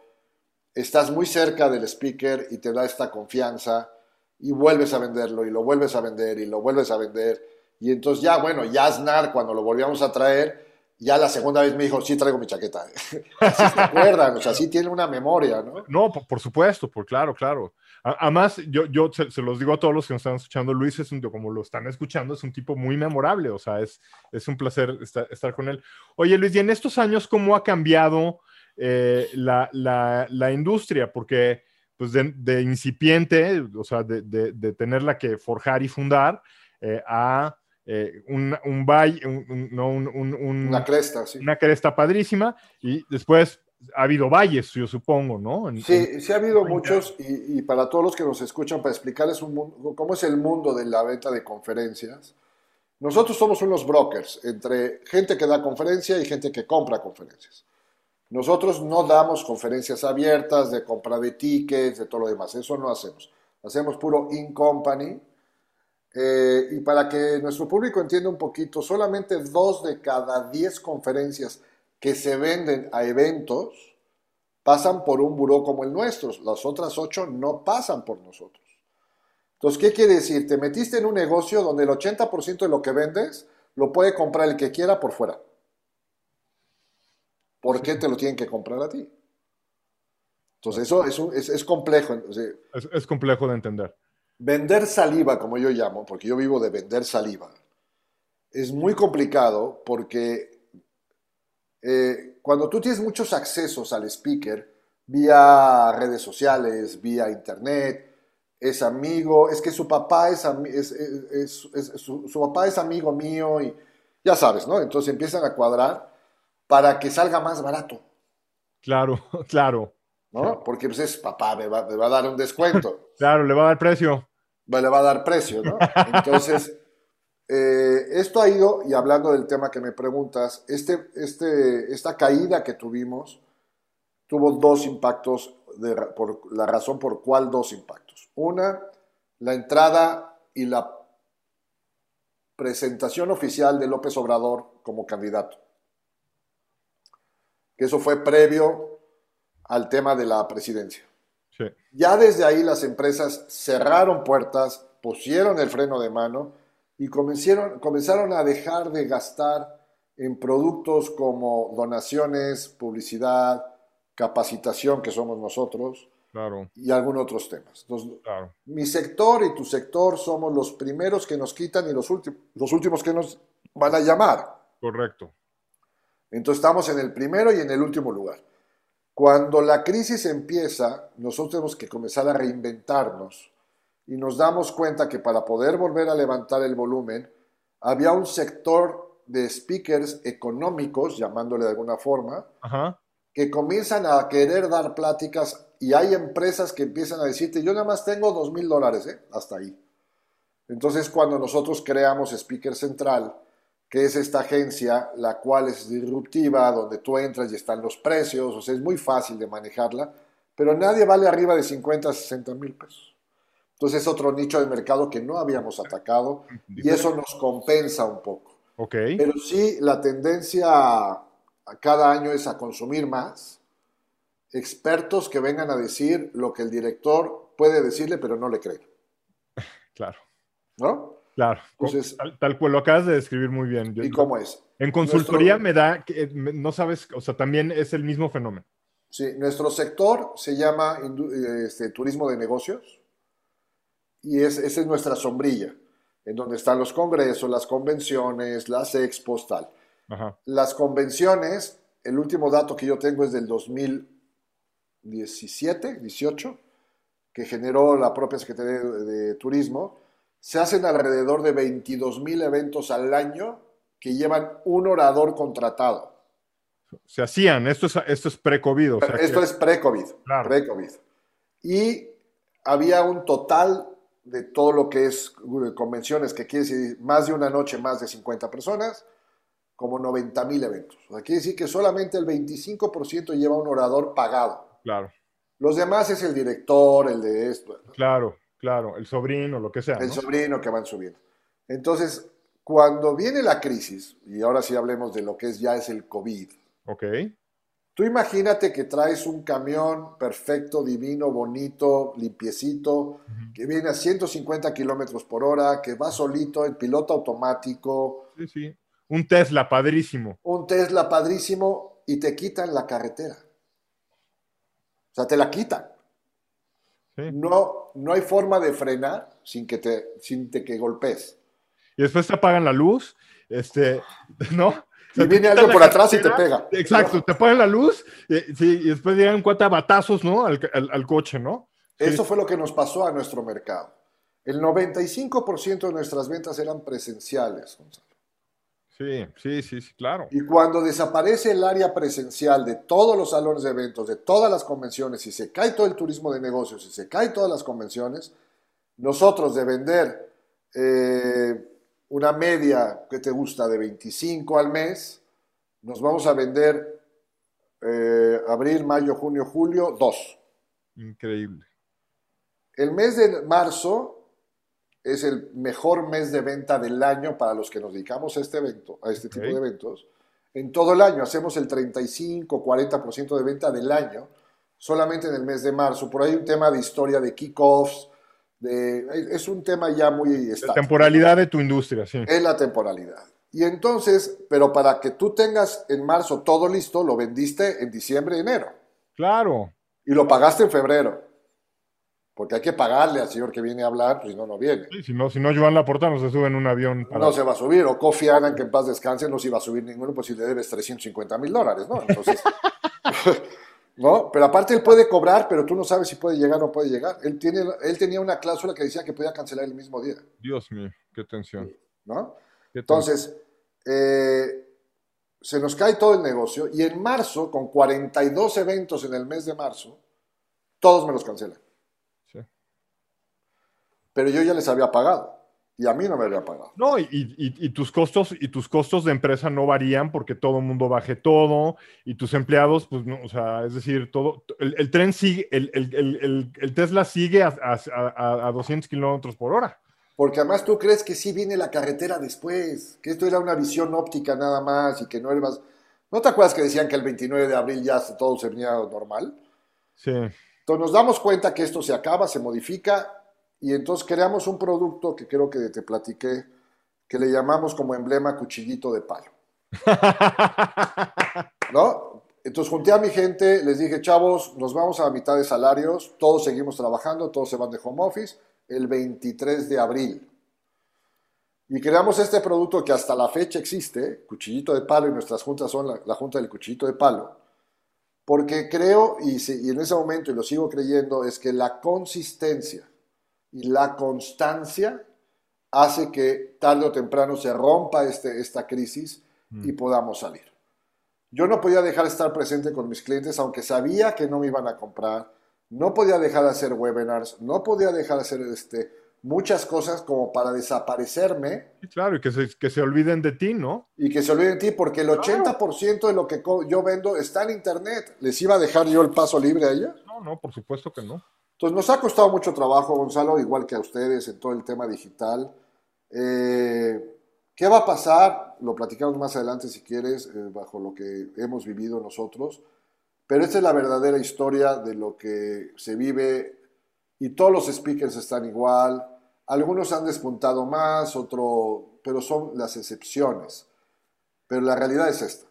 estás muy cerca del speaker y te da esta confianza y vuelves a venderlo y lo vuelves a vender y lo vuelves a vender. Y entonces ya, bueno, ya Aznar, cuando lo volvíamos a traer, ya la segunda vez me dijo, sí traigo mi chaqueta. Así se acuerdan, o sea, sí tiene una memoria, ¿no? No, por, supuesto, por claro, claro. Además, yo, yo se, los digo a todos los que nos están escuchando, Luis es un, como lo están escuchando, es un tipo muy memorable, o sea, es, es un placer estar, con él. Oye, Luis, y en estos años, ¿cómo ha cambiado eh, la, la, la, industria? Porque, pues, de, incipiente, o sea, de, de, tenerla que forjar y fundar, eh, a eh, un, un valle, una cresta, sí. Una cresta padrísima, y después ha habido valles, yo supongo, ¿no? sí, sí ha habido muchos, y, para todos los que nos escuchan, para explicarles un, cómo es el mundo de la venta de conferencias, Nosotros somos unos brokers entre gente que da conferencia y gente que compra conferencias. Nosotros no damos conferencias abiertas de compra de tickets, de todo lo demás. Eso no hacemos. Hacemos puro in-company. Eh, y para que nuestro público entienda un poquito, solamente dos de cada diez conferencias que se venden a eventos pasan por un buró como el nuestro. Las otras ocho no pasan por nosotros. Entonces, ¿qué quiere decir? Te metiste en un negocio donde el 80% de lo que vendes lo puede comprar el que quiera por fuera. ¿Por qué te lo tienen que comprar a ti? Entonces, eso es, complejo. es, complejo de entender. Vender saliva, como yo llamo, porque yo vivo de vender saliva, es muy complicado porque cuando tú tienes muchos accesos al speaker, vía redes sociales, vía internet, es amigo, es que su papá es, su, papá es amigo mío y ya sabes, ¿no? Entonces empiezan a cuadrar para que salga más barato. Claro, claro. ¿No? Porque pues es papá, me va, a dar un descuento. claro, le va a dar precio. Le va a dar precio, ¿no? Entonces, eh, esto ha ido, y hablando del tema que me preguntas, este, este, esta caída que tuvimos tuvo dos impactos, por la razón por cuál dos impactos. Una, la entrada y la presentación oficial de López Obrador como candidato. Que eso fue previo al tema de la presidencia. Ya desde ahí las empresas cerraron puertas, pusieron el freno de mano y comenzaron, comenzaron a dejar de gastar en productos como donaciones, publicidad, capacitación, que somos nosotros, y algunos otros temas. Mi sector y tu sector somos los primeros que nos quitan y los, los últimos que nos van a llamar. Correcto. Entonces estamos en el primero y en el último lugar. Cuando la crisis empieza, nosotros tenemos que comenzar a reinventarnos y nos damos cuenta que para poder volver a levantar el volumen, había un sector de speakers económicos, llamándole de alguna forma, que comienzan a querer dar pláticas y hay empresas que empiezan a decirte, yo nada más tengo dos mil dólares, ¿eh? hasta ahí. Entonces cuando nosotros creamos Speaker Central, que es esta agencia, la cual es disruptiva, donde tú entras y están los precios, o sea, es muy fácil de manejarla, pero nadie vale arriba de 50, 60 mil pesos. Entonces es otro nicho de mercado que no habíamos atacado y eso nos compensa un poco. Okay. Pero sí, la tendencia a cada año es a consumir más, expertos que vengan a decir lo que el director puede decirle, pero no le creen. Claro. ¿No? Claro. Entonces, tal, cual lo acabas de describir muy bien. ¿Y cómo es? En consultoría me da, que no sabes, o sea, también es el mismo fenómeno. Sí, nuestro sector se llama este, turismo de negocios y es, esa es nuestra sombrilla, en donde están los congresos, las convenciones, las expos, tal. Las convenciones, el último dato que yo tengo es del 2017, 18, que generó la propia Secretaría de, Turismo, se hacen alrededor de 22 mil eventos al año que llevan un orador contratado. Se hacían, esto es, esto es pre-COVID. esto es pre-COVID, pre-COVID. Y había un total de todo lo que es convenciones, que quiere decir más de una noche, más de 50 personas, como 90 mil eventos. O sea, quiere decir que solamente el 25% lleva un orador pagado. Claro. Los demás es el director, el de esto. Claro, claro, el sobrino, lo que sea. El sobrino que van subiendo. Entonces, cuando viene la crisis, y ahora sí hablemos de lo que es ya es el COVID. Ok. Tú imagínate que traes un camión perfecto, divino, bonito, limpiecito, que viene a 150 kilómetros por hora, que va solito, en piloto automático. Sí, sí. Un Tesla padrísimo. Un Tesla padrísimo y te quitan la carretera. O sea, te la quitan. No, no hay forma de frenar sin que te, sin que golpes. Y después te apagan la luz, este, ¿no? Y viene algo por atrás y te pega. Exacto, te ponen la luz y, y después llegan cuatro batazos, ¿no? Al, coche, ¿no? Eso fue lo que nos pasó a nuestro mercado. El 95% de nuestras ventas eran presenciales, Gonzalo. Sí, sí, sí, sí, claro. Y cuando desaparece el área presencial de todos los salones de eventos, de todas las convenciones, y se cae todo el turismo de negocios, y se cae todas las convenciones, nosotros de vender eh, una media que te gusta de 25 al mes, nos vamos a vender eh, abril, mayo, junio, julio, dos. Increíble. El mes de marzo es el mejor mes de venta del año para los que nos dedicamos a este evento, a este tipo de eventos. En todo el año hacemos el 35, 40% de venta del año, solamente en el mes de marzo. Por ahí un tema de historia de kickoffs, de, es un tema ya muy La temporalidad de tu industria, sí. Es la temporalidad. Y entonces, pero para que tú tengas en marzo todo listo, lo vendiste en diciembre, enero. Claro. Y lo pagaste en febrero. Porque hay que pagarle al señor que viene a hablar, pues si no, no viene. Sí, si no, si no Joan Laporta no se sube en un avión. No se va a subir. O Kofi Annan, que en paz descanse, no se iba a subir ninguno, pues si le debes 350 mil dólares, ¿no? Entonces, ¿no? Pero aparte él puede cobrar, pero tú no sabes si puede llegar o no puede llegar. Él, tiene, él tenía una cláusula que decía que podía cancelar el mismo día. Dios mío, qué tensión. ¿No? Entonces, eh, se nos cae todo el negocio y en marzo, con 42 eventos en el mes de marzo, todos me los cancelan. Pero yo ya les había pagado y a mí no me había pagado. No, y, tus costos y tus costos de empresa no varían porque todo el mundo baje todo y tus empleados, pues no, o sea, es decir, todo, el, tren sigue, el, Tesla sigue a, a, a 200 kilómetros por hora. Porque además tú crees que sí viene la carretera después, que esto era una visión óptica nada más y que no eras... ¿No te acuerdas que decían que el 29 de abril ya todo se venía normal? Sí. Entonces nos damos cuenta que esto se acaba, se modifica y entonces creamos un producto que creo que te platiqué, que le llamamos como emblema cuchillito de palo. ¿No? Entonces junté a mi gente, les dije, chavos, nos vamos a la mitad de salarios, todos seguimos trabajando, todos se van de home office el 23 de abril. Y creamos este producto que hasta la fecha existe, Cuchillito de Palo, y nuestras juntas son la, Junta del Cuchillito de Palo, porque creo, y, y, en ese momento, y lo sigo creyendo, es que la consistencia y la constancia hace que tarde o temprano se rompa este, esta crisis y mm. podamos salir. Yo no podía dejar de estar presente con mis clientes, aunque sabía que no me iban a comprar, no podía dejar de hacer webinars, no podía dejar de hacer este, muchas cosas como para desaparecerme. claro, y que se, que se olviden de ti, ¿no? Y que se olviden de ti, porque el 80% de lo que yo vendo está en Internet. ¿Les iba a dejar yo el paso libre a ella? No, no, por supuesto que no. Entonces nos ha costado mucho trabajo, Gonzalo, igual que a ustedes en todo el tema digital. Eh, ¿Qué va a pasar? Lo platicamos más adelante si quieres, eh, bajo lo que hemos vivido nosotros. Pero esta es la verdadera historia de lo que se vive y todos los speakers están igual. Algunos han despuntado más, otro, pero son las excepciones. Pero la realidad es esta.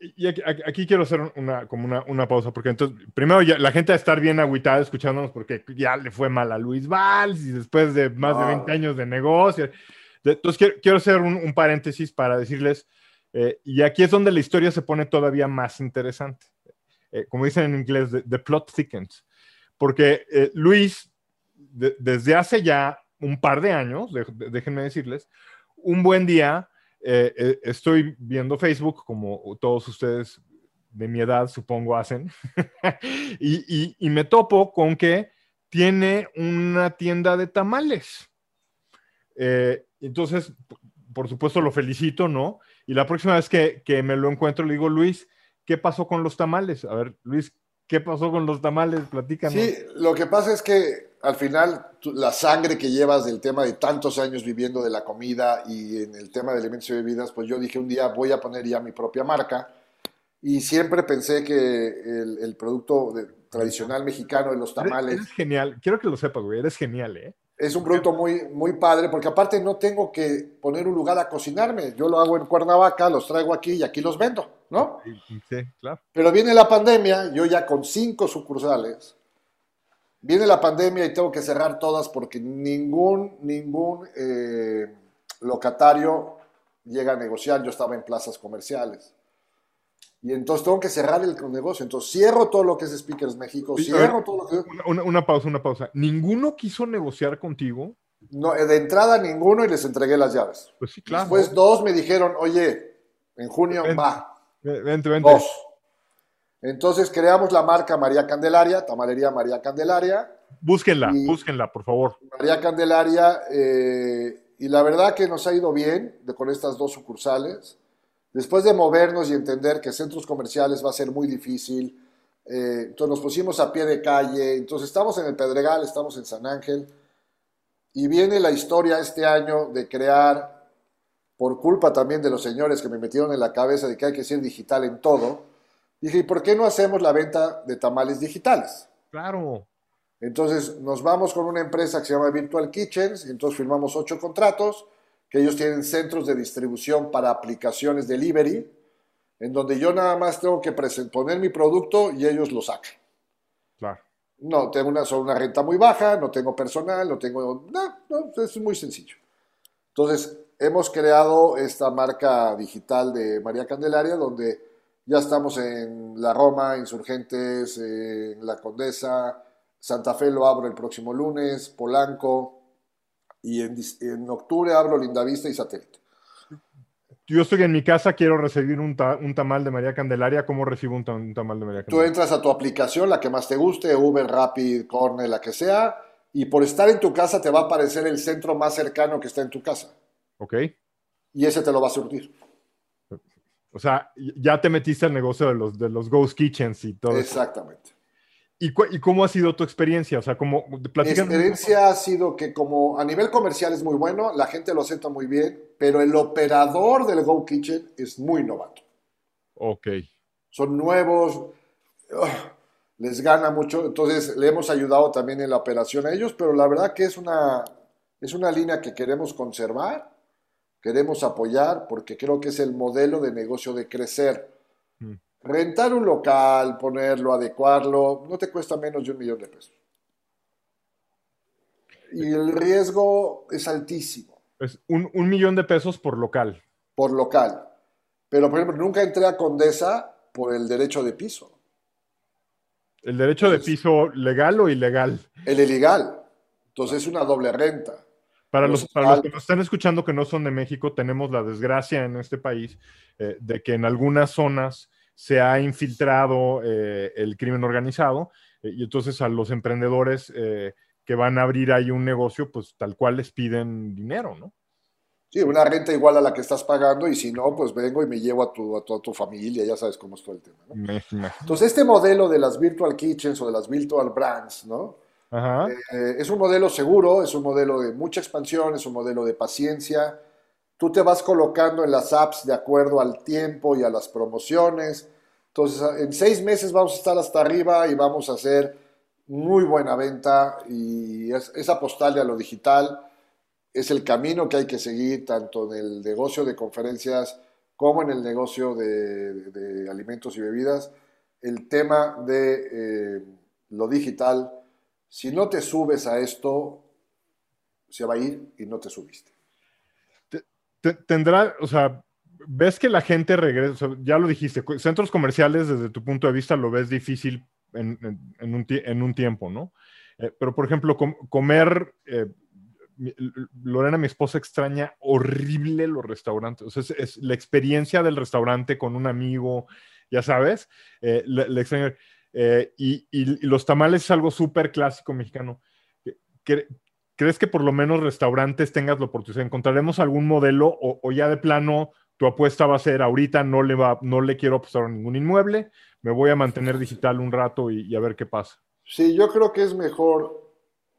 Y, aquí, quiero hacer una, como una, pausa, porque entonces, primero ya, la gente va a estar bien agüitada escuchándonos porque ya le fue mal a Luis Valls y después de más de 20 años de negocio. Entonces quiero, hacer un, paréntesis para decirles, eh, y aquí es donde la historia se pone todavía más interesante. Eh, como dicen en inglés, the, plot thickens. Porque eh, Luis, desde hace ya un par de años, déjenme decirles, un buen día eh, estoy viendo Facebook, como todos ustedes de mi edad supongo hacen, y, y, me topo con que tiene una tienda de tamales. entonces, por supuesto, lo felicito, ¿no? Y la próxima vez que, que me lo encuentro, le digo, Luis, ¿Qué pasó con los tamales? A ver, Luis, ¿qué pasó con los tamales? Platícanos. Sí, lo que pasa es que al final la sangre que llevas del tema de tantos años viviendo de la comida y en el tema de alimentos y bebidas, pues yo dije un día voy a poner ya mi propia marca y siempre pensé que el, producto tradicional mexicano de los tamales... Eres, genial, quiero que lo sepas, güey, eres genial, ¿eh? Es un producto muy, muy padre porque aparte no tengo que poner un lugar a cocinarme. Yo lo hago en Cuernavaca, los traigo aquí y aquí los vendo, ¿no? Sí, claro. Pero viene la pandemia, yo ya con cinco sucursales, viene la pandemia y tengo que cerrar todas porque ningún, ningún eh, locatario llega a negociar. Yo estaba en plazas comerciales. Y entonces tengo que cerrar el negocio. Entonces cierro todo lo que es Speakers México, cierro todo lo que una, una, pausa, una pausa. ¿Ninguno quiso negociar contigo? No, de entrada ninguno y les entregué las llaves. Pues sí, claro. Después dos me dijeron, oye, en junio va. Vente, vente. Dos. Entonces creamos la marca María Candelaria, Tamalería María Candelaria. Búsquenla, búsquenla, por favor. María Candelaria, eh, y la verdad que nos ha ido bien de, con estas dos sucursales. Después de movernos y entender que centros comerciales va a ser muy difícil, eh, entonces nos pusimos a pie de calle, entonces estamos en el Pedregal, estamos en San Ángel, y viene la historia este año de crear, por culpa también de los señores que me metieron en la cabeza de que hay que ser digital en todo, dije, ¿y por qué no hacemos la venta de tamales digitales? Claro. Entonces nos vamos con una empresa que se llama Virtual Kitchens, y entonces firmamos ocho contratos, que ellos tienen centros de distribución para aplicaciones delivery, en donde yo nada más tengo que poner mi producto y ellos lo sacan. Claro. No, tengo una, una renta muy baja, no tengo personal, no tengo... No, no, es muy sencillo. Entonces, hemos creado esta marca digital de María Candelaria, donde ya estamos en La Roma, Insurgentes, en La Condesa, Santa Fe lo abro el próximo lunes, Polanco, y en, en octubre abro Lindavista y Satélite. Yo estoy en mi casa, quiero recibir un, tamal de María Candelaria. ¿Cómo recibo un, tamal de María Candelaria? Tú entras a tu aplicación, la que más te guste, Uber, Rapid, Corner, la que sea, y por estar en tu casa te va a aparecer el centro más cercano que está en tu casa. Ok. Y ese te lo va a surtir. O sea, ya te metiste al negocio de los, de los Ghost Kitchens y todo. Exactamente. ¿Y, cómo ha sido tu experiencia? O sea, ¿cómo Mi experiencia ha sido que como a nivel comercial es muy bueno, la gente lo acepta muy bien, pero el operador del Go Kitchen es muy novato. Ok. Son nuevos, les gana mucho, entonces le hemos ayudado también en la operación a ellos, pero la verdad que es una, es una línea que queremos conservar, queremos apoyar, porque creo que es el modelo de negocio de crecer. Mm. Rentar un local, ponerlo, adecuarlo, no te cuesta menos de un millón de pesos. Y el riesgo es altísimo. Es un, millón de pesos por local. Por local. Pero, por ejemplo, nunca entré a Condesa por el derecho de piso. ¿El derecho de piso legal o ilegal? El ilegal. Entonces es una doble renta. Para los, para los, que nos están escuchando que no son de México, tenemos la desgracia en este país eh, de que en algunas zonas se ha infiltrado eh, el crimen organizado eh, y entonces a los emprendedores eh, que van a abrir ahí un negocio, pues tal cual les piden dinero, ¿no? Sí, una renta igual a la que estás pagando y si no, pues vengo y me llevo a tu, a tu, familia, ya sabes cómo es todo el tema, ¿no? Entonces este modelo de las virtual kitchens o de las virtual brands, ¿no? Es un modelo seguro, es un modelo de mucha expansión, es un modelo de paciencia, Tú te vas colocando en las apps de acuerdo al tiempo y a las promociones. Entonces, en seis meses vamos a estar hasta arriba y vamos a hacer muy buena venta y es, apostarle a lo digital. Es el camino que hay que seguir tanto en el negocio de conferencias como en el negocio de, alimentos y bebidas. El tema de eh, lo digital, si no te subes a esto, se va a ir y no te subiste tendrá, o sea, ves que la gente regresa, ya lo dijiste, centros comerciales desde tu punto de vista lo ves difícil en, un, tiempo, ¿no? Eh, pero, por ejemplo, comer, eh, Lorena, mi esposa, extraña horrible los restaurantes, o sea, es, la experiencia del restaurante con un amigo, ya sabes, eh, le, extraña. Y, y, los tamales es algo súper clásico mexicano. ¿crees que por lo menos restaurantes tengas la oportunidad? ¿Encontraremos algún modelo o, ya de plano tu apuesta va a ser ahorita no le, va, no le quiero apostar a ningún inmueble, me voy a mantener digital un rato y, a ver qué pasa? Sí, yo creo que es mejor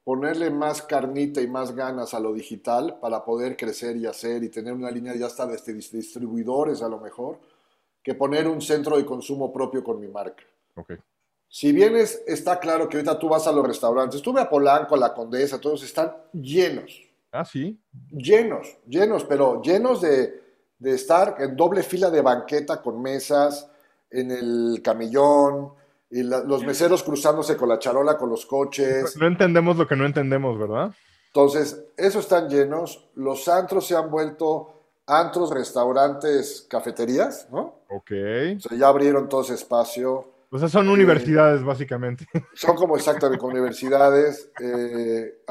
ponerle más carnita y más ganas a lo digital para poder crecer y hacer y tener una línea ya está de distribuidores a lo mejor, que poner un centro de consumo propio con mi marca. Okay. Si bien está claro que ahorita tú vas a los restaurantes, estuve a Polanco, a la Condesa, todos están llenos. Ah, sí. Llenos, llenos, pero llenos de, estar en doble fila de banqueta con mesas, en el camillón, y los meseros cruzándose con la charola con los coches. No entendemos lo que no entendemos, ¿verdad? Entonces, esos están llenos. Los antros se han vuelto antros, restaurantes, cafeterías, ¿no? Ok. O sea, ya abrieron todo ese espacio. O sea, son universidades, básicamente. Son como exactamente universidades. Eh,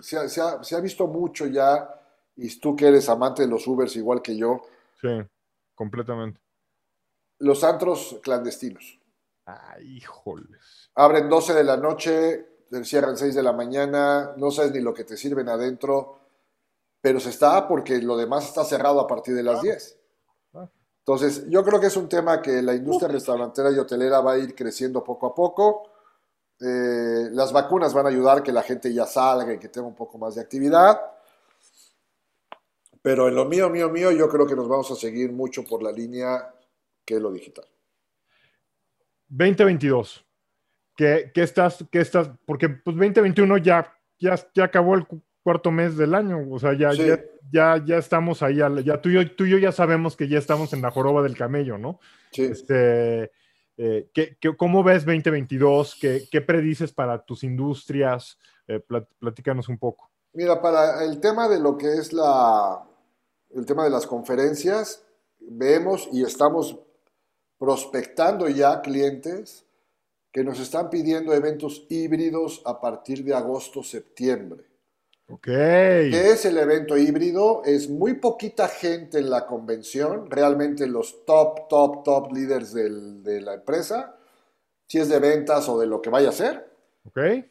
se, se, ha, visto mucho ya, y tú que eres amante de los Ubers igual que yo. Sí, completamente. Los antros clandestinos. Ay, híjoles. Abren 12 de la noche, cierran 6 de la mañana, no sabes ni lo que te sirven adentro. pero se está porque lo demás está cerrado a partir de las 10. Entonces, yo creo que es un tema que la industria restaurantera y hotelera va a ir creciendo poco a poco. Eh, las vacunas van a ayudar a que la gente ya salga y que tenga un poco más de actividad. Pero en lo mío, mío, mío, yo creo que nos vamos a seguir mucho por la línea que es lo digital. 2022. ¿Qué, qué estás, qué estás? Porque pues 2021 ya, ya, ya acabó el cuarto mes del año. O sea, ya, ya, ya, estamos ahí. Ya tú y, yo, tú y yo ya sabemos que ya estamos en la joroba del camello, ¿no? Sí. Este, eh, ¿qué, qué, cómo ves 2022? ¿Qué, ¿Qué, predices para tus industrias? Eh, platícanos un poco. Mira, para el tema de lo que es la, el tema de las conferencias, vemos y estamos prospectando ya clientes que nos están pidiendo eventos híbridos a partir de agosto, septiembre. Ok. ¿Qué es el evento híbrido? Es muy poquita gente en la convención, realmente los top, top, top líderes de la empresa, si es de ventas o de lo que vaya a ser.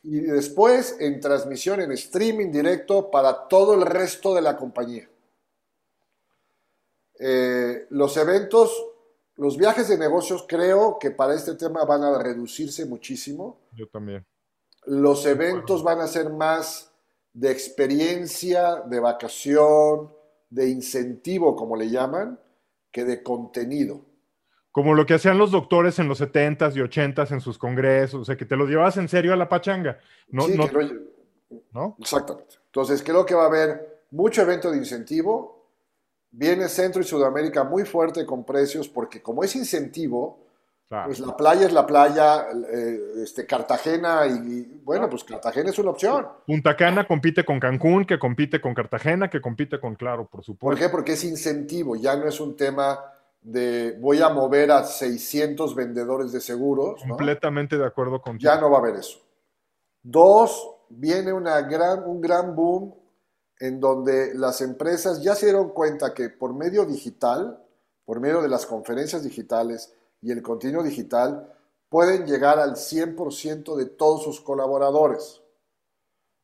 Y después en transmisión, en streaming directo para todo el resto de la compañía. Eh, los eventos, los viajes de negocios creo que para este tema van a reducirse muchísimo. Yo también. Los eventos van a ser más de experiencia, de vacación, de incentivo, como le llaman, que de contenido. Como lo que hacían los doctores en los 70s y 80s en sus congresos, o sea, que te lo llevabas en serio a la pachanga. No, sí, no, no, Exactamente. Entonces, creo que va a haber mucho evento de incentivo. Viene Centro y Sudamérica muy fuerte con precios, porque como es incentivo, pues la playa es la playa, eh, este, Cartagena y, bueno, pues Cartagena es una opción. Punta Cana compite con Cancún, que compite con Cartagena, que compite con Claro, por supuesto. ¿Por qué? Porque es incentivo, ya no es un tema de voy a mover a 600 vendedores de seguros. Completamente de acuerdo contigo. Ya no va a haber eso. Dos, viene una gran, un gran boom en donde las empresas ya se dieron cuenta que por medio digital, por medio de las conferencias digitales, y el contenido digital pueden llegar al 100% de todos sus colaboradores.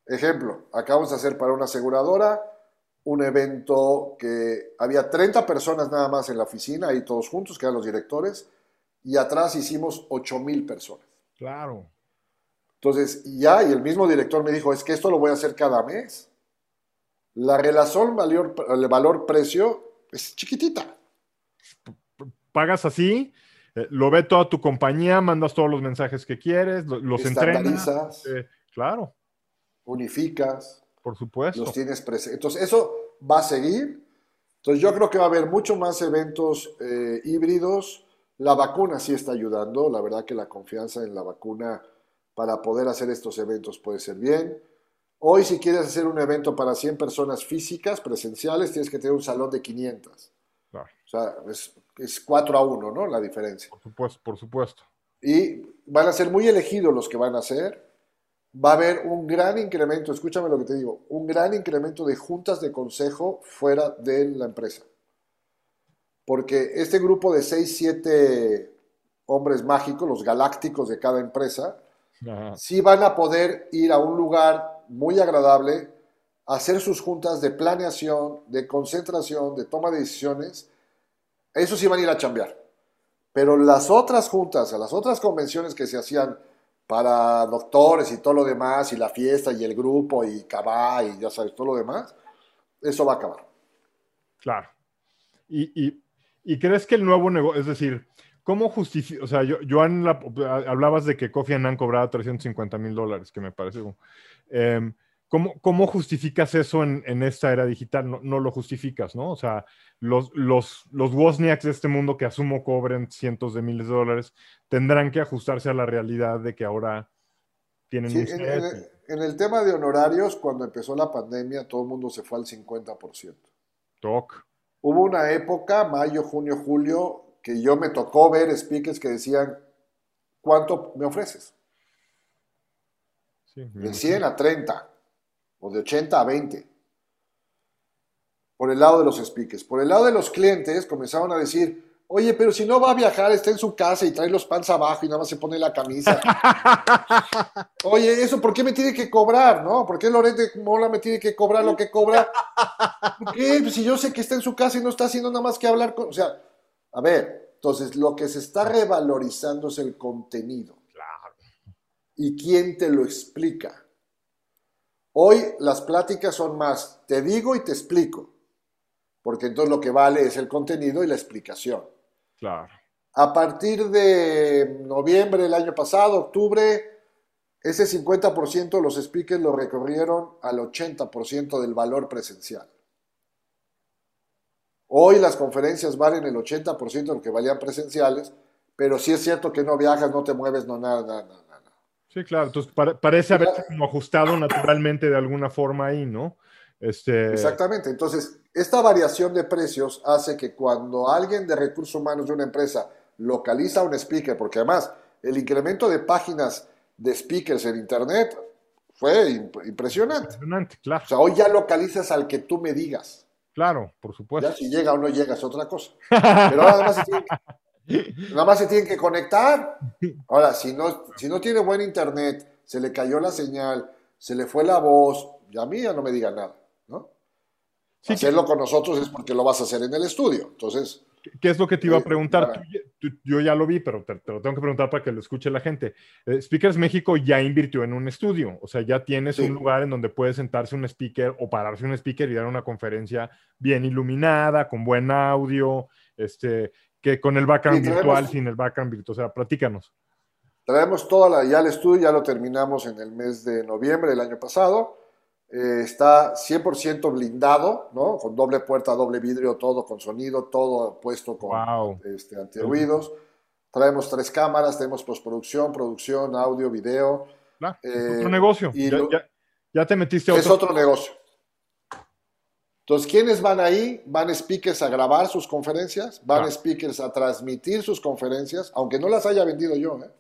Ejemplo, acabamos de hacer para una aseguradora un evento que había 30 personas nada más en la oficina, ahí todos juntos, que eran los directores, y atrás hicimos 8 mil personas. Claro. Entonces, ya, y el mismo director me dijo, es que esto lo voy a hacer cada mes. La relación valor-precio es chiquitita. Pagas así, eh, lo ve toda tu compañía, mandas todos los mensajes que quieres, los entrenas. Eh, claro. Unificas. Por supuesto. Los tienes presentes. Entonces, eso va a seguir. Entonces, yo creo que va a haber mucho más eventos eh, híbridos. La vacuna sí está ayudando. La verdad que la confianza en la vacuna para poder hacer estos eventos puede ser bien. Hoy, si quieres hacer un evento para 100 personas físicas, presenciales, tienes que tener un salón de 500. Claro. O sea, es es 4 a 1, ¿no? La diferencia. Por supuesto, por supuesto. Y van a ser muy elegidos los que van a ser. Va a haber un gran incremento, escúchame lo que te digo, un gran incremento de juntas de consejo fuera de la empresa. Porque este grupo de 6, 7 hombres mágicos, los galácticos de cada empresa, sí van a poder ir a un lugar muy agradable, hacer sus juntas de planeación, de concentración, de toma de decisiones eso sí van a ir a chambear. Pero las otras juntas, las otras convenciones que se hacían para doctores y todo lo demás, y la fiesta y el grupo y cabá y ya sabes, todo lo demás, eso va a acabar. Claro. Y, crees que el nuevo negocio, es decir, ¿cómo justifica? O sea, yo, Joan, hablabas de que Kofi Annan cobraba 350 mil dólares, que me parece. Eh, ¿Cómo, justificas eso en, esta era digital? No, lo justificas, ¿no? O sea, los, los, los Wozniaks de este mundo que asumo cobren cientos de miles de dólares tendrán que ajustarse a la realidad de que ahora tienen sí, en, en, el, tema de honorarios, cuando empezó la pandemia, todo el mundo se fue al 50%. Toc. Hubo una época, mayo, junio, julio, que yo me tocó ver speakers que decían, ¿cuánto me ofreces? Sí, de 100 a 30 o de 80 a 20. Por el lado de los speakers. Por el lado de los clientes comenzaron a decir, Oye, pero si no va a viajar, está en su casa y trae los pants abajo y nada más se pone la camisa. Oye, ¿eso por qué me tiene que cobrar, no? ¿Por qué Lorente Mola me tiene que cobrar lo que cobra? ¿Por qué? Pues si yo sé que está en su casa y no está haciendo nada más que hablar con... O sea, a ver, entonces lo que se está revalorizando es el contenido. Claro. ¿Y quién te lo explica? Hoy las pláticas son más, te digo y te explico, porque entonces lo que vale es el contenido y la explicación. Claro. A partir de noviembre del año pasado, octubre, ese 50% de los speakers lo recorrieron al 80% del valor presencial. Hoy las conferencias valen el 80% de lo que valían presenciales, pero sí es cierto que no viajas, no te mueves, no nada, nada, nada. Sí, claro. Entonces pare- parece como ajustado naturalmente de alguna forma ahí, ¿no? Este, Exactamente. Entonces, esta variación de precios hace que cuando alguien de recursos humanos de una empresa localiza un speaker, porque además el incremento de páginas de speakers en Internet fue imp- impresionante. Impresionante, claro, O sea, hoy ya localizas al que tú me digas. claro, por Ya supuesto. si llega o no llega es otra cosa. Pero ahora nada más se tienen que, nada más se tienen que conectar. Ahora, si no, si no tiene buen internet, se le cayó la señal, se le fue la voz, ya a mí ya no me diga nada, ¿no? Sí, que- Hacerlo con nosotros es porque lo vas a hacer en el estudio. Entonces, ¿Qué es lo que te iba a Eh, preguntar? para- Tú ya- tú- yo ya lo vi, pero te, te lo tengo que preguntar para que lo escuche la gente. Eh, Speakers México ya invirtió en un estudio, o sea, ya tienes Sí. un lugar en donde puede sentarse un speaker o pararse un speaker y dar una conferencia bien iluminada, con buen audio, este, que con el background Sí, traemos- virtual, sin el background virtual. O sea, platícanos. traemos toda la, ya el estudio, ya lo terminamos en el mes de noviembre del año pasado. Eh, está 100% blindado, ¿no? Con doble puerta, doble vidrio, todo con sonido, todo puesto con Wow. este, antirruidos. Traemos tres cámaras, tenemos postproducción, producción, audio, video. Claro, es Eh, otro negocio. y Ya, lo- ya- ya te metiste a Es otro. otro negocio. Entonces, ¿quiénes van ahí? Van speakers a grabar sus conferencias, van Claro. speakers a transmitir sus conferencias, aunque no las haya vendido yo. ¿eh?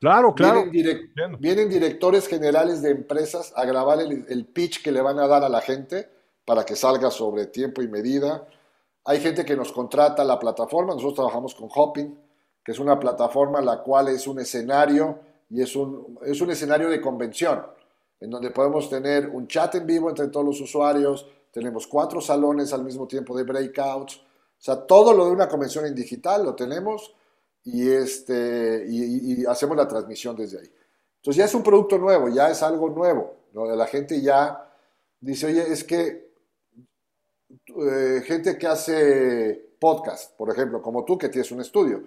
Claro, claro. Vienen, direc- vienen directores generales de empresas a grabar el, el pitch que le van a dar a la gente para que salga sobre tiempo y medida. Hay gente que nos contrata la plataforma, nosotros trabajamos con Hopping, que es una plataforma la cual es un escenario y es un, es un escenario de convención, en donde podemos tener un chat en vivo entre todos los usuarios, tenemos cuatro salones al mismo tiempo de breakouts, o sea, todo lo de una convención en digital lo tenemos y, este, y, y- hacemos la transmisión desde ahí. Entonces ya es un producto nuevo, ya es algo nuevo. ¿no? La gente ya dice, oye, es que eh, gente que hace podcast, por ejemplo, como tú que tienes un estudio,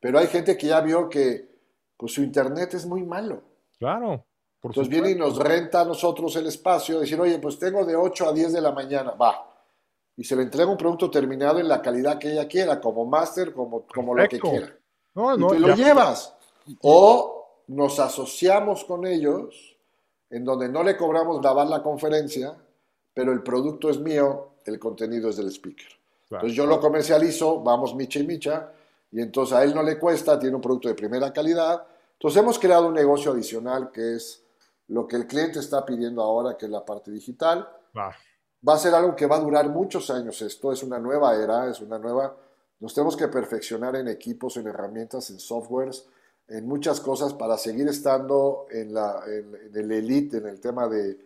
pero hay gente que ya vio que pues, su internet es muy malo. Claro. Por Entonces viene y nos renta a nosotros el espacio, decir, oye, pues tengo de 8 a 10 de la mañana, va. Y se le entrega un producto terminado en la calidad que ella quiera, como máster, como, como lo que quiera No, y te lo ya- llevas. O nos asociamos con ellos, en donde no le cobramos grabar la conferencia, pero el producto es mío, el contenido es del speaker. Claro. Entonces yo lo comercializo, vamos micha y micha, y entonces a él no le cuesta, tiene un producto de primera calidad. Entonces hemos creado un negocio adicional que es lo que el cliente está pidiendo ahora, que es la parte digital Va. va a ser algo que va a durar muchos años. Esto es una nueva era, es una nueva... Nos tenemos que perfeccionar en equipos, en herramientas, en softwares, en muchas cosas para seguir estando en, la, en, en el elite, en el tema de,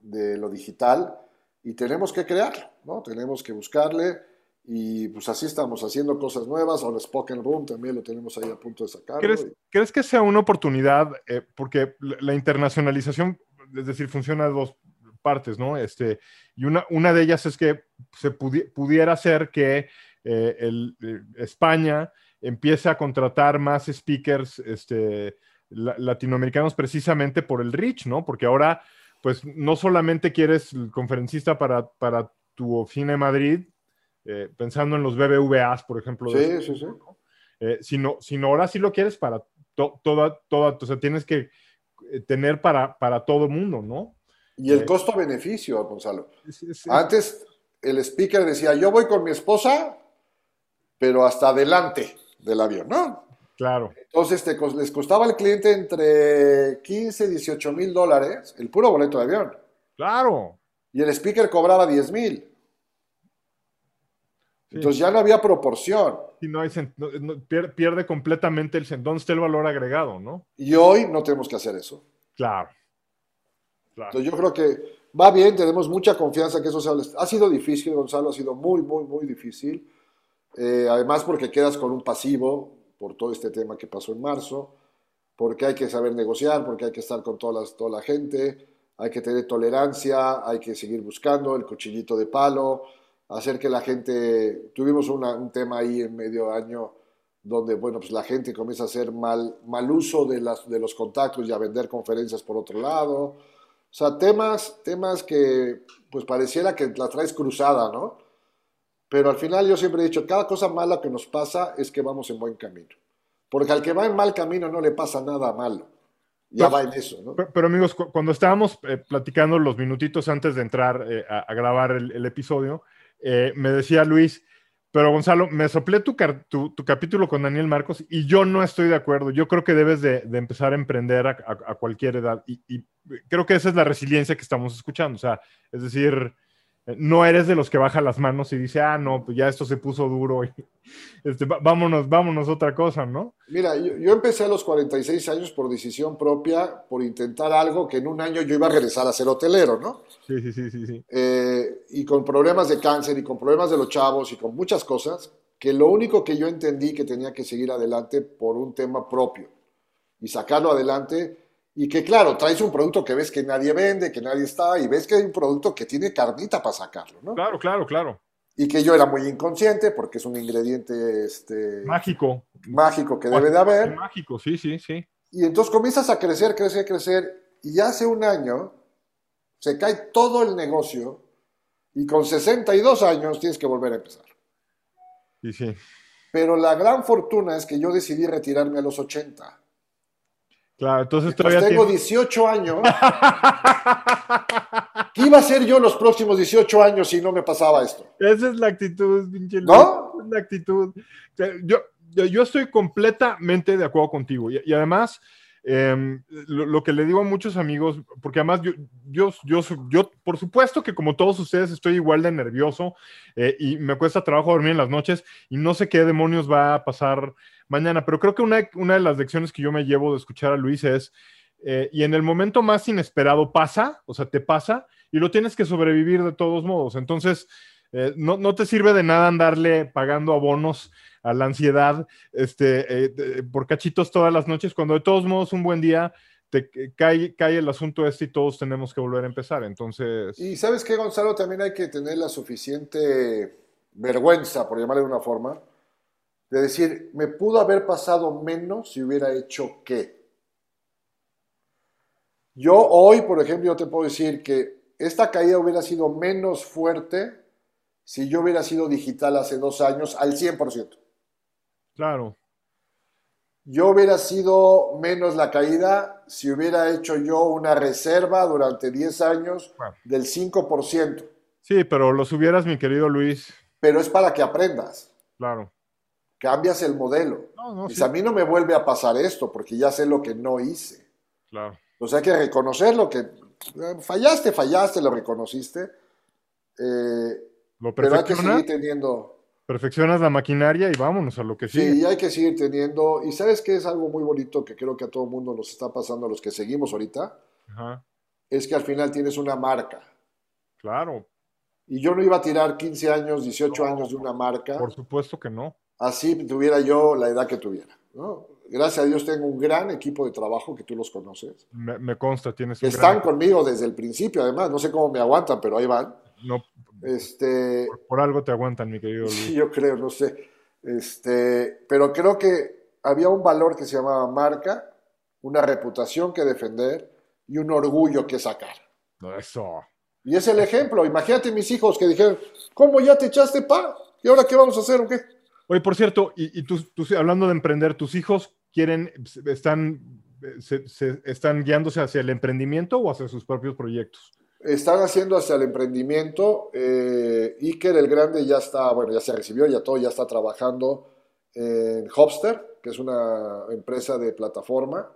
de lo digital. Y tenemos que crearlo, ¿no? Tenemos que buscarle y pues así estamos haciendo cosas nuevas. Ahora Spoken Room también lo tenemos ahí a punto de sacarlo. ¿Crees, crees que sea una oportunidad? eh, porque la internacionalización, es decir, funciona de dos partes, ¿no? Este, y una, una de ellas es que se pudi- pudiera ser que eh, el, eh, España empiece a contratar más speakers este, la- latinoamericanos precisamente por el reach, ¿no? Porque ahora, pues, no solamente quieres el conferencista para, para tu oficina en Madrid, eh, pensando en los BBVAs, por ejemplo, de Sí, sí, sí. eh, sino, sino ahora sí lo quieres para to- toda, toda, o sea, tienes que eh, tener para, para todo mundo, ¿no? Y el costo-beneficio, Gonzalo. Es- es- es- Antes el speaker decía, yo voy con mi esposa, pero hasta adelante del avión, ¿no? claro, Entonces te les costaba al cliente entre 15 y 18 mil dólares el puro boleto de avión. claro. Y el speaker cobraba 10 mil. Entonces ya no había proporción. Y no hay pierde, completamente el ¿Dónde está el valor agregado, no? Y hoy no tenemos que hacer eso. Claro. Entonces yo creo que va bien, tenemos mucha confianza que eso sea. Ha sido difícil, Gonzalo, ha sido muy, muy, muy difícil. Eh, además porque quedas con un pasivo por todo este tema que pasó en marzo, porque hay que saber negociar, porque hay que estar con toda la gente, hay que tener tolerancia, hay que seguir buscando el cuchillito de palo hacer que la gente, tuvimos un tema ahí en medio año donde, bueno, pues la gente comienza a hacer mal, mal uso de, las, de los contactos y a vender conferencias por otro lado. O sea, temas, temas que pues pareciera que la traes cruzada, ¿no? Pero al final yo siempre he dicho, cada cosa mala que nos pasa es que vamos en buen camino. Porque al que va en mal camino no le pasa nada malo. Ya va en eso, ¿no? Pero, amigos, cuando estábamos eh, platicando los minutitos antes de entrar eh, a, grabar el episodio, eh, me decía Luis, pero Gonzalo, me soplé tu, tu, capítulo con Daniel Marcos y yo no estoy de acuerdo. Yo creo que debes de, empezar a emprender a, cualquier edad y, creo que esa es la resiliencia que estamos escuchando. O sea, es decir, no eres de los que baja las manos y dice, ah, no, pues ya esto se puso duro y este, vámonos, vámonos otra cosa, ¿no? Mira, yo, empecé a los 46 años por decisión propia, por intentar algo que en un año yo iba a regresar a ser hotelero, ¿no? Sí, sí, sí, sí. sí. Eh, y con problemas de cáncer y con problemas de los chavos y con muchas cosas, que lo único que yo entendí que tenía que seguir adelante por un tema propio y sacarlo adelante y que claro, traes un producto que ves que nadie vende, que nadie está, y ves que hay un producto que tiene carnita para sacarlo, ¿no? Claro, claro, claro. Y que yo era muy inconsciente porque es un ingrediente este, mágico. Mágico que debe de haber. Mágico, sí, sí, sí. Y entonces comienzas a crecer, crecer, crecer, y hace un año se cae todo el negocio y con 62 años tienes que volver a empezar. Sí, sí. Pero la gran fortuna es que yo decidí retirarme a los 80. Claro, entonces todavía. tengo 18 años. ¿Qué iba a ser yo los próximos 18 años si no me pasaba esto? Esa es la actitud, pinche. ¿No? Es la actitud. Yo, yo, estoy completamente de acuerdo contigo. Y, además, em, lo, que le digo a muchos amigos, porque además yo, yo, yo, yo, por supuesto que como todos ustedes estoy igual de nervioso eh, y me cuesta trabajo dormir en las noches y no sé qué demonios va a pasar mañana. Pero creo que una, de las lecciones que yo me llevo de escuchar a Luis es, eh, y en el momento más inesperado pasa, o sea, te pasa, y lo tienes que sobrevivir de todos modos. Entonces, eh, no, no, te sirve de nada andarle pagando abonos a la ansiedad este, eh, por cachitos todas las noches, cuando de todos modos un buen día te cae, cae el asunto este y todos tenemos que volver a empezar. Entonces... Y sabes qué, Gonzalo, también hay que tener la suficiente vergüenza, por llamarle de una forma, de decir, me pudo haber pasado menos si hubiera hecho qué. Yo hoy, por ejemplo, yo te puedo decir que esta caída hubiera sido menos fuerte si yo hubiera sido digital hace dos años al 100%. Claro. Yo hubiera sido menos la caída si hubiera hecho yo una reserva durante 10 años del 5%. Sí, pero los hubieras, mi querido Luis. Pero es para que aprendas. Claro cambias el modelo. a mí no me vuelve a pasar esto porque ya sé lo que no hice. Claro. O sea, hay que reconocerlo, que eh, fallaste, fallaste, lo reconociste. Eh, lo pero hay que seguir teniendo... Perfeccionas la maquinaria y vámonos a lo que sigue. Sí, hay que seguir teniendo. Y sabes que es algo muy bonito que creo que a todo el mundo nos está pasando, a los que seguimos ahorita, es que al final tienes una marca. Claro. Y yo no iba a tirar 15 años, 18 años de una marca. Por supuesto que no así tuviera yo la edad que tuviera. Gracias a Dios tengo un gran equipo de trabajo que tú los conoces. Me, consta, tienes un Están conmigo desde el principio, además. No sé cómo me aguantan, pero ahí van. No, este, por, algo te aguantan, mi querido Luis. Sí, yo creo, no sé. Este, pero creo que había un valor que se llamaba marca, una reputación que defender y un orgullo que sacar. Eso. Y es el ejemplo. Imagínate mis hijos que dijeron, ¿cómo ya te echaste pa? ¿Y ahora qué vamos a hacer o qué? Oye, por cierto, y, tú, hablando de emprender, ¿tus hijos quieren, están, se, están guiándose hacia el emprendimiento o hacia sus propios proyectos? Están haciendo hacia el emprendimiento. Eh, Iker, el grande, ya está, bueno, ya se recibió, ya todo, ya está trabajando en Hopster, que es una empresa de plataforma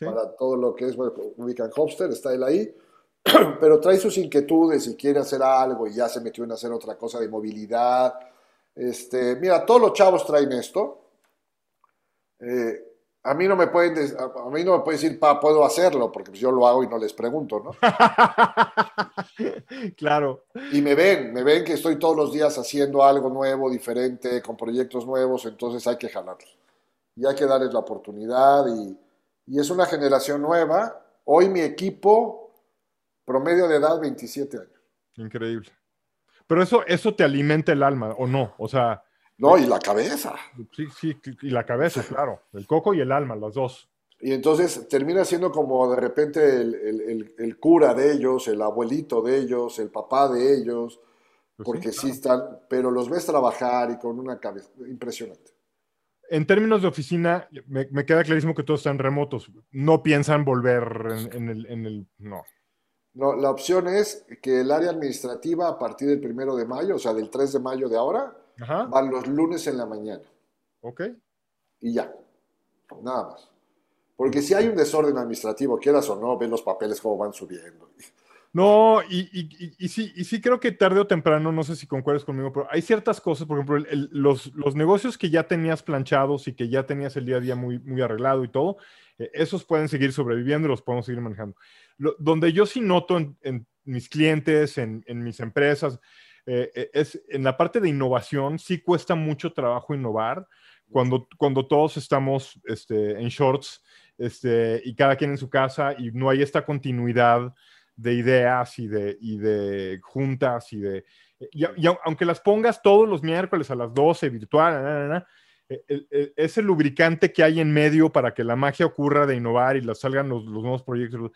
para todo lo que es, bueno, ubican Hopster, está él ahí, pero trae sus inquietudes y quiere hacer algo y ya se metió en hacer otra cosa de movilidad Este, mira, todos los chavos traen esto. Eh, a mí no me pueden, a mí no me pueden decir, pa, puedo hacerlo, porque pues yo lo hago y no les pregunto, ¿no? claro. Y me ven, me ven que estoy todos los días haciendo algo nuevo, diferente, con proyectos nuevos, entonces hay que jalarlos. Y hay que darles la oportunidad y, y es una generación nueva. Hoy mi equipo, promedio de edad, 27 años. Increíble. Pero eso, eso te alimenta el alma, ¿o no? O sea, no, y la cabeza. Sí, sí, y la cabeza, claro. El coco y el alma, las dos. Y entonces termina siendo como de repente el, cura de ellos, el abuelito de ellos, el papá de ellos, pues porque sí, están, pero los ves trabajar y con una cabeza impresionante. En términos de oficina, me, queda clarísimo que todos están remotos. No piensan volver en, el, en el... No. No, la opción es que el área administrativa a partir del primero de mayo, o sea, del 3 de mayo de ahora, Van los lunes en la mañana. Ok. Y ya. Nada más. Porque si hay un desorden administrativo, quieras o no, ven los papeles cómo van subiendo. No, y, y, sí, y sí creo que tarde o temprano, no sé si concuerdas conmigo, pero hay ciertas cosas, por ejemplo, los, los, negocios que ya tenías planchados y que ya tenías el día a día muy, muy arreglado y todo, eh, esos pueden seguir sobreviviendo y los podemos seguir manejando. Donde yo sí noto en, mis clientes, en, en mis empresas, eh, eh, es, en la parte de innovación sí cuesta mucho trabajo innovar cuando, cuando todos estamos este, en shorts este, y cada quien en su casa y no hay esta continuidad de ideas y de, y de juntas y de... Y, aunque las pongas todos los miércoles a las 12 virtual, e, ese lubricante que hay en medio para que la magia ocurra de innovar y salgan los nuevos proyectos,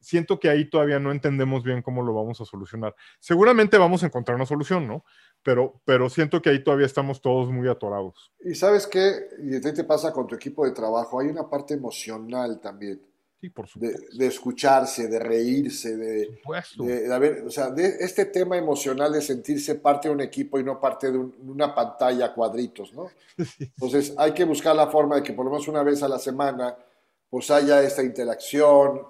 siento que ahí todavía no entendemos bien cómo lo vamos a solucionar. Seguramente vamos a encontrar una solución, ¿no? Pero, pero siento que ahí todavía estamos todos muy atorados. Y sabes qué, y te pasa con tu equipo de trabajo, hay una parte emocional también. Sí, por supuesto. De, escucharse, de reírse, de, de, o sea, de este tema emocional de sentirse parte de un equipo y no parte de una pantalla cuadritos, ¿no? Entonces hay que buscar la forma de que por lo menos una vez a la semana pues haya esta interacción,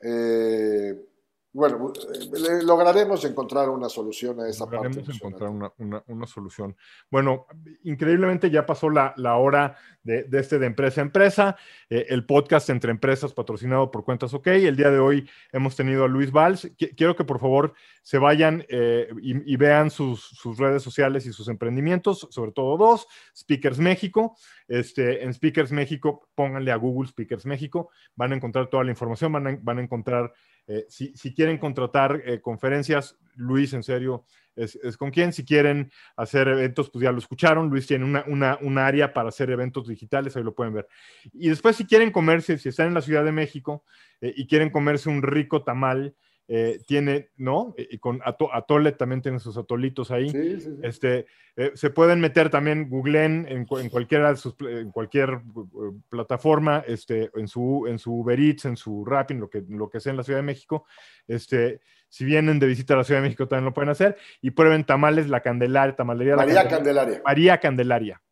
eh, bueno, eh, lograremos encontrar una solución a esa lograremos parte. encontrar una, una, solución. Bueno, increíblemente ya pasó la, la hora de, de, este de empresa a empresa, eh, el podcast entre empresas patrocinado por Cuentas OK. El día de hoy hemos tenido a Luis Valls. Quiero que por favor se vayan y, y, vean sus, sus, redes sociales y sus emprendimientos, sobre todo dos, Speakers México. Este, en Speakers México, pónganle a Google Speakers México, van a encontrar toda la información, van a, van a encontrar eh, si, quieren contratar eh, conferencias, Luis, en serio, es, con quién. Si quieren hacer eventos, pues ya lo escucharon. Luis tiene una, una, área para hacer eventos digitales, ahí lo pueden ver. Y después, si quieren comerse, si están en la Ciudad de México eh, y quieren comerse un rico tamal, eh, tiene, ¿no? Y con Atole también tiene sus atolitos ahí. Este, eh, se pueden meter también, googleen en, en cualquiera en cualquier eh, plataforma, este, en su, en su Uber Eats, en su Rapping, lo que, lo que sea en la Ciudad de México. Este, si vienen de visita a la Ciudad de México también lo pueden hacer. Y prueben tamales, la Candelaria, tamalería. María Candelaria. María Candelaria.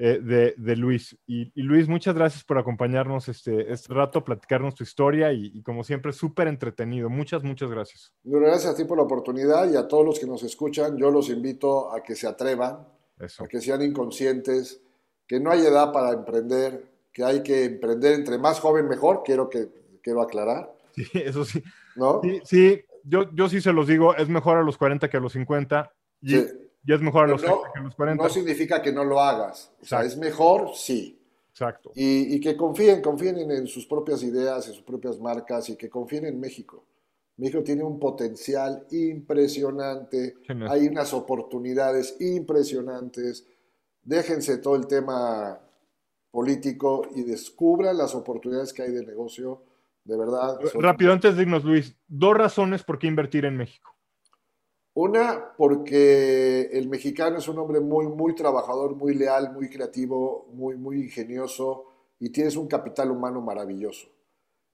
Eh, de, Luis. Y, Luis, muchas gracias por acompañarnos este, este rato, platicarnos tu historia y, como siempre, súper entretenido. Muchas, muchas gracias. Gracias a ti por la oportunidad y a todos los que nos escuchan. Yo los invito a que se atrevan, a que sean inconscientes, que no hay edad para emprender, que hay que emprender entre más joven mejor, quiero, que, quiero aclarar. Sí, eso sí. ¿No? Sí, yo, yo sí se los digo, es mejor a los 40 que a los 50. Y, sí ya es mejor a los, no, que los 40. No significa que no lo hagas. O sea, es mejor, sí. Exacto. Y, que confíen, confíen en, sus propias ideas, en sus propias marcas y que confíen en México. México tiene un potencial impresionante, hay unas oportunidades impresionantes. Déjense todo el tema político y descubran las oportunidades que hay de negocio, de verdad. Rápido, antes de irnos, Luis, dos razones por qué invertir en México. Una, porque el mexicano es un hombre muy, muy trabajador, muy leal, muy creativo, muy, muy ingenioso y tienes un capital humano maravilloso.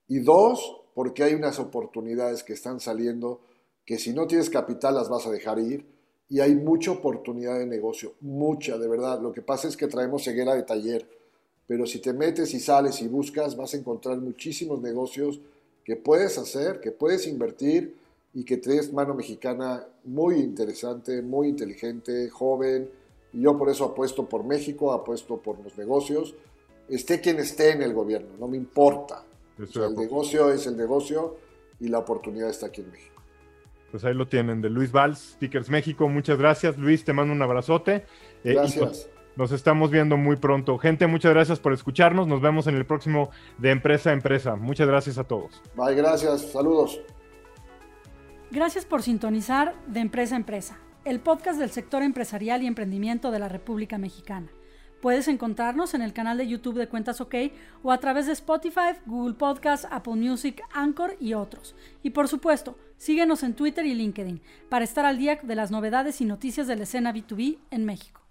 Y dos, porque hay unas oportunidades que están saliendo que si no tienes capital las vas a dejar ir y hay mucha oportunidad de negocio, mucha, de verdad. Lo que pasa es que traemos ceguera de taller, pero si te metes y sales y buscas, vas a encontrar muchísimos negocios que puedes hacer, que puedes invertir y que tres mano mexicana muy interesante, muy inteligente, joven. Y yo por eso apuesto por México, apuesto por los negocios. Esté quien esté en el gobierno, no me importa. el negocio es el negocio y la oportunidad está aquí en México. Pues ahí lo tienen, de Luis Valls, Stickers México. Muchas gracias, Luis. Te mando un abrazote. Eh, gracias. Pues, nos estamos viendo muy pronto. Gente, muchas gracias por escucharnos. Nos vemos en el próximo de Empresa a Empresa. Muchas gracias a todos. Bye, gracias. Saludos. Gracias por sintonizar de Empresa a Empresa, el podcast del sector empresarial y emprendimiento de la República Mexicana. Puedes encontrarnos en el canal de YouTube de Cuentas OK o a través de Spotify, Google Podcasts, Apple Music, Anchor y otros. Y por supuesto, síguenos en Twitter y LinkedIn para estar al día de las novedades y noticias de la escena B2B en México.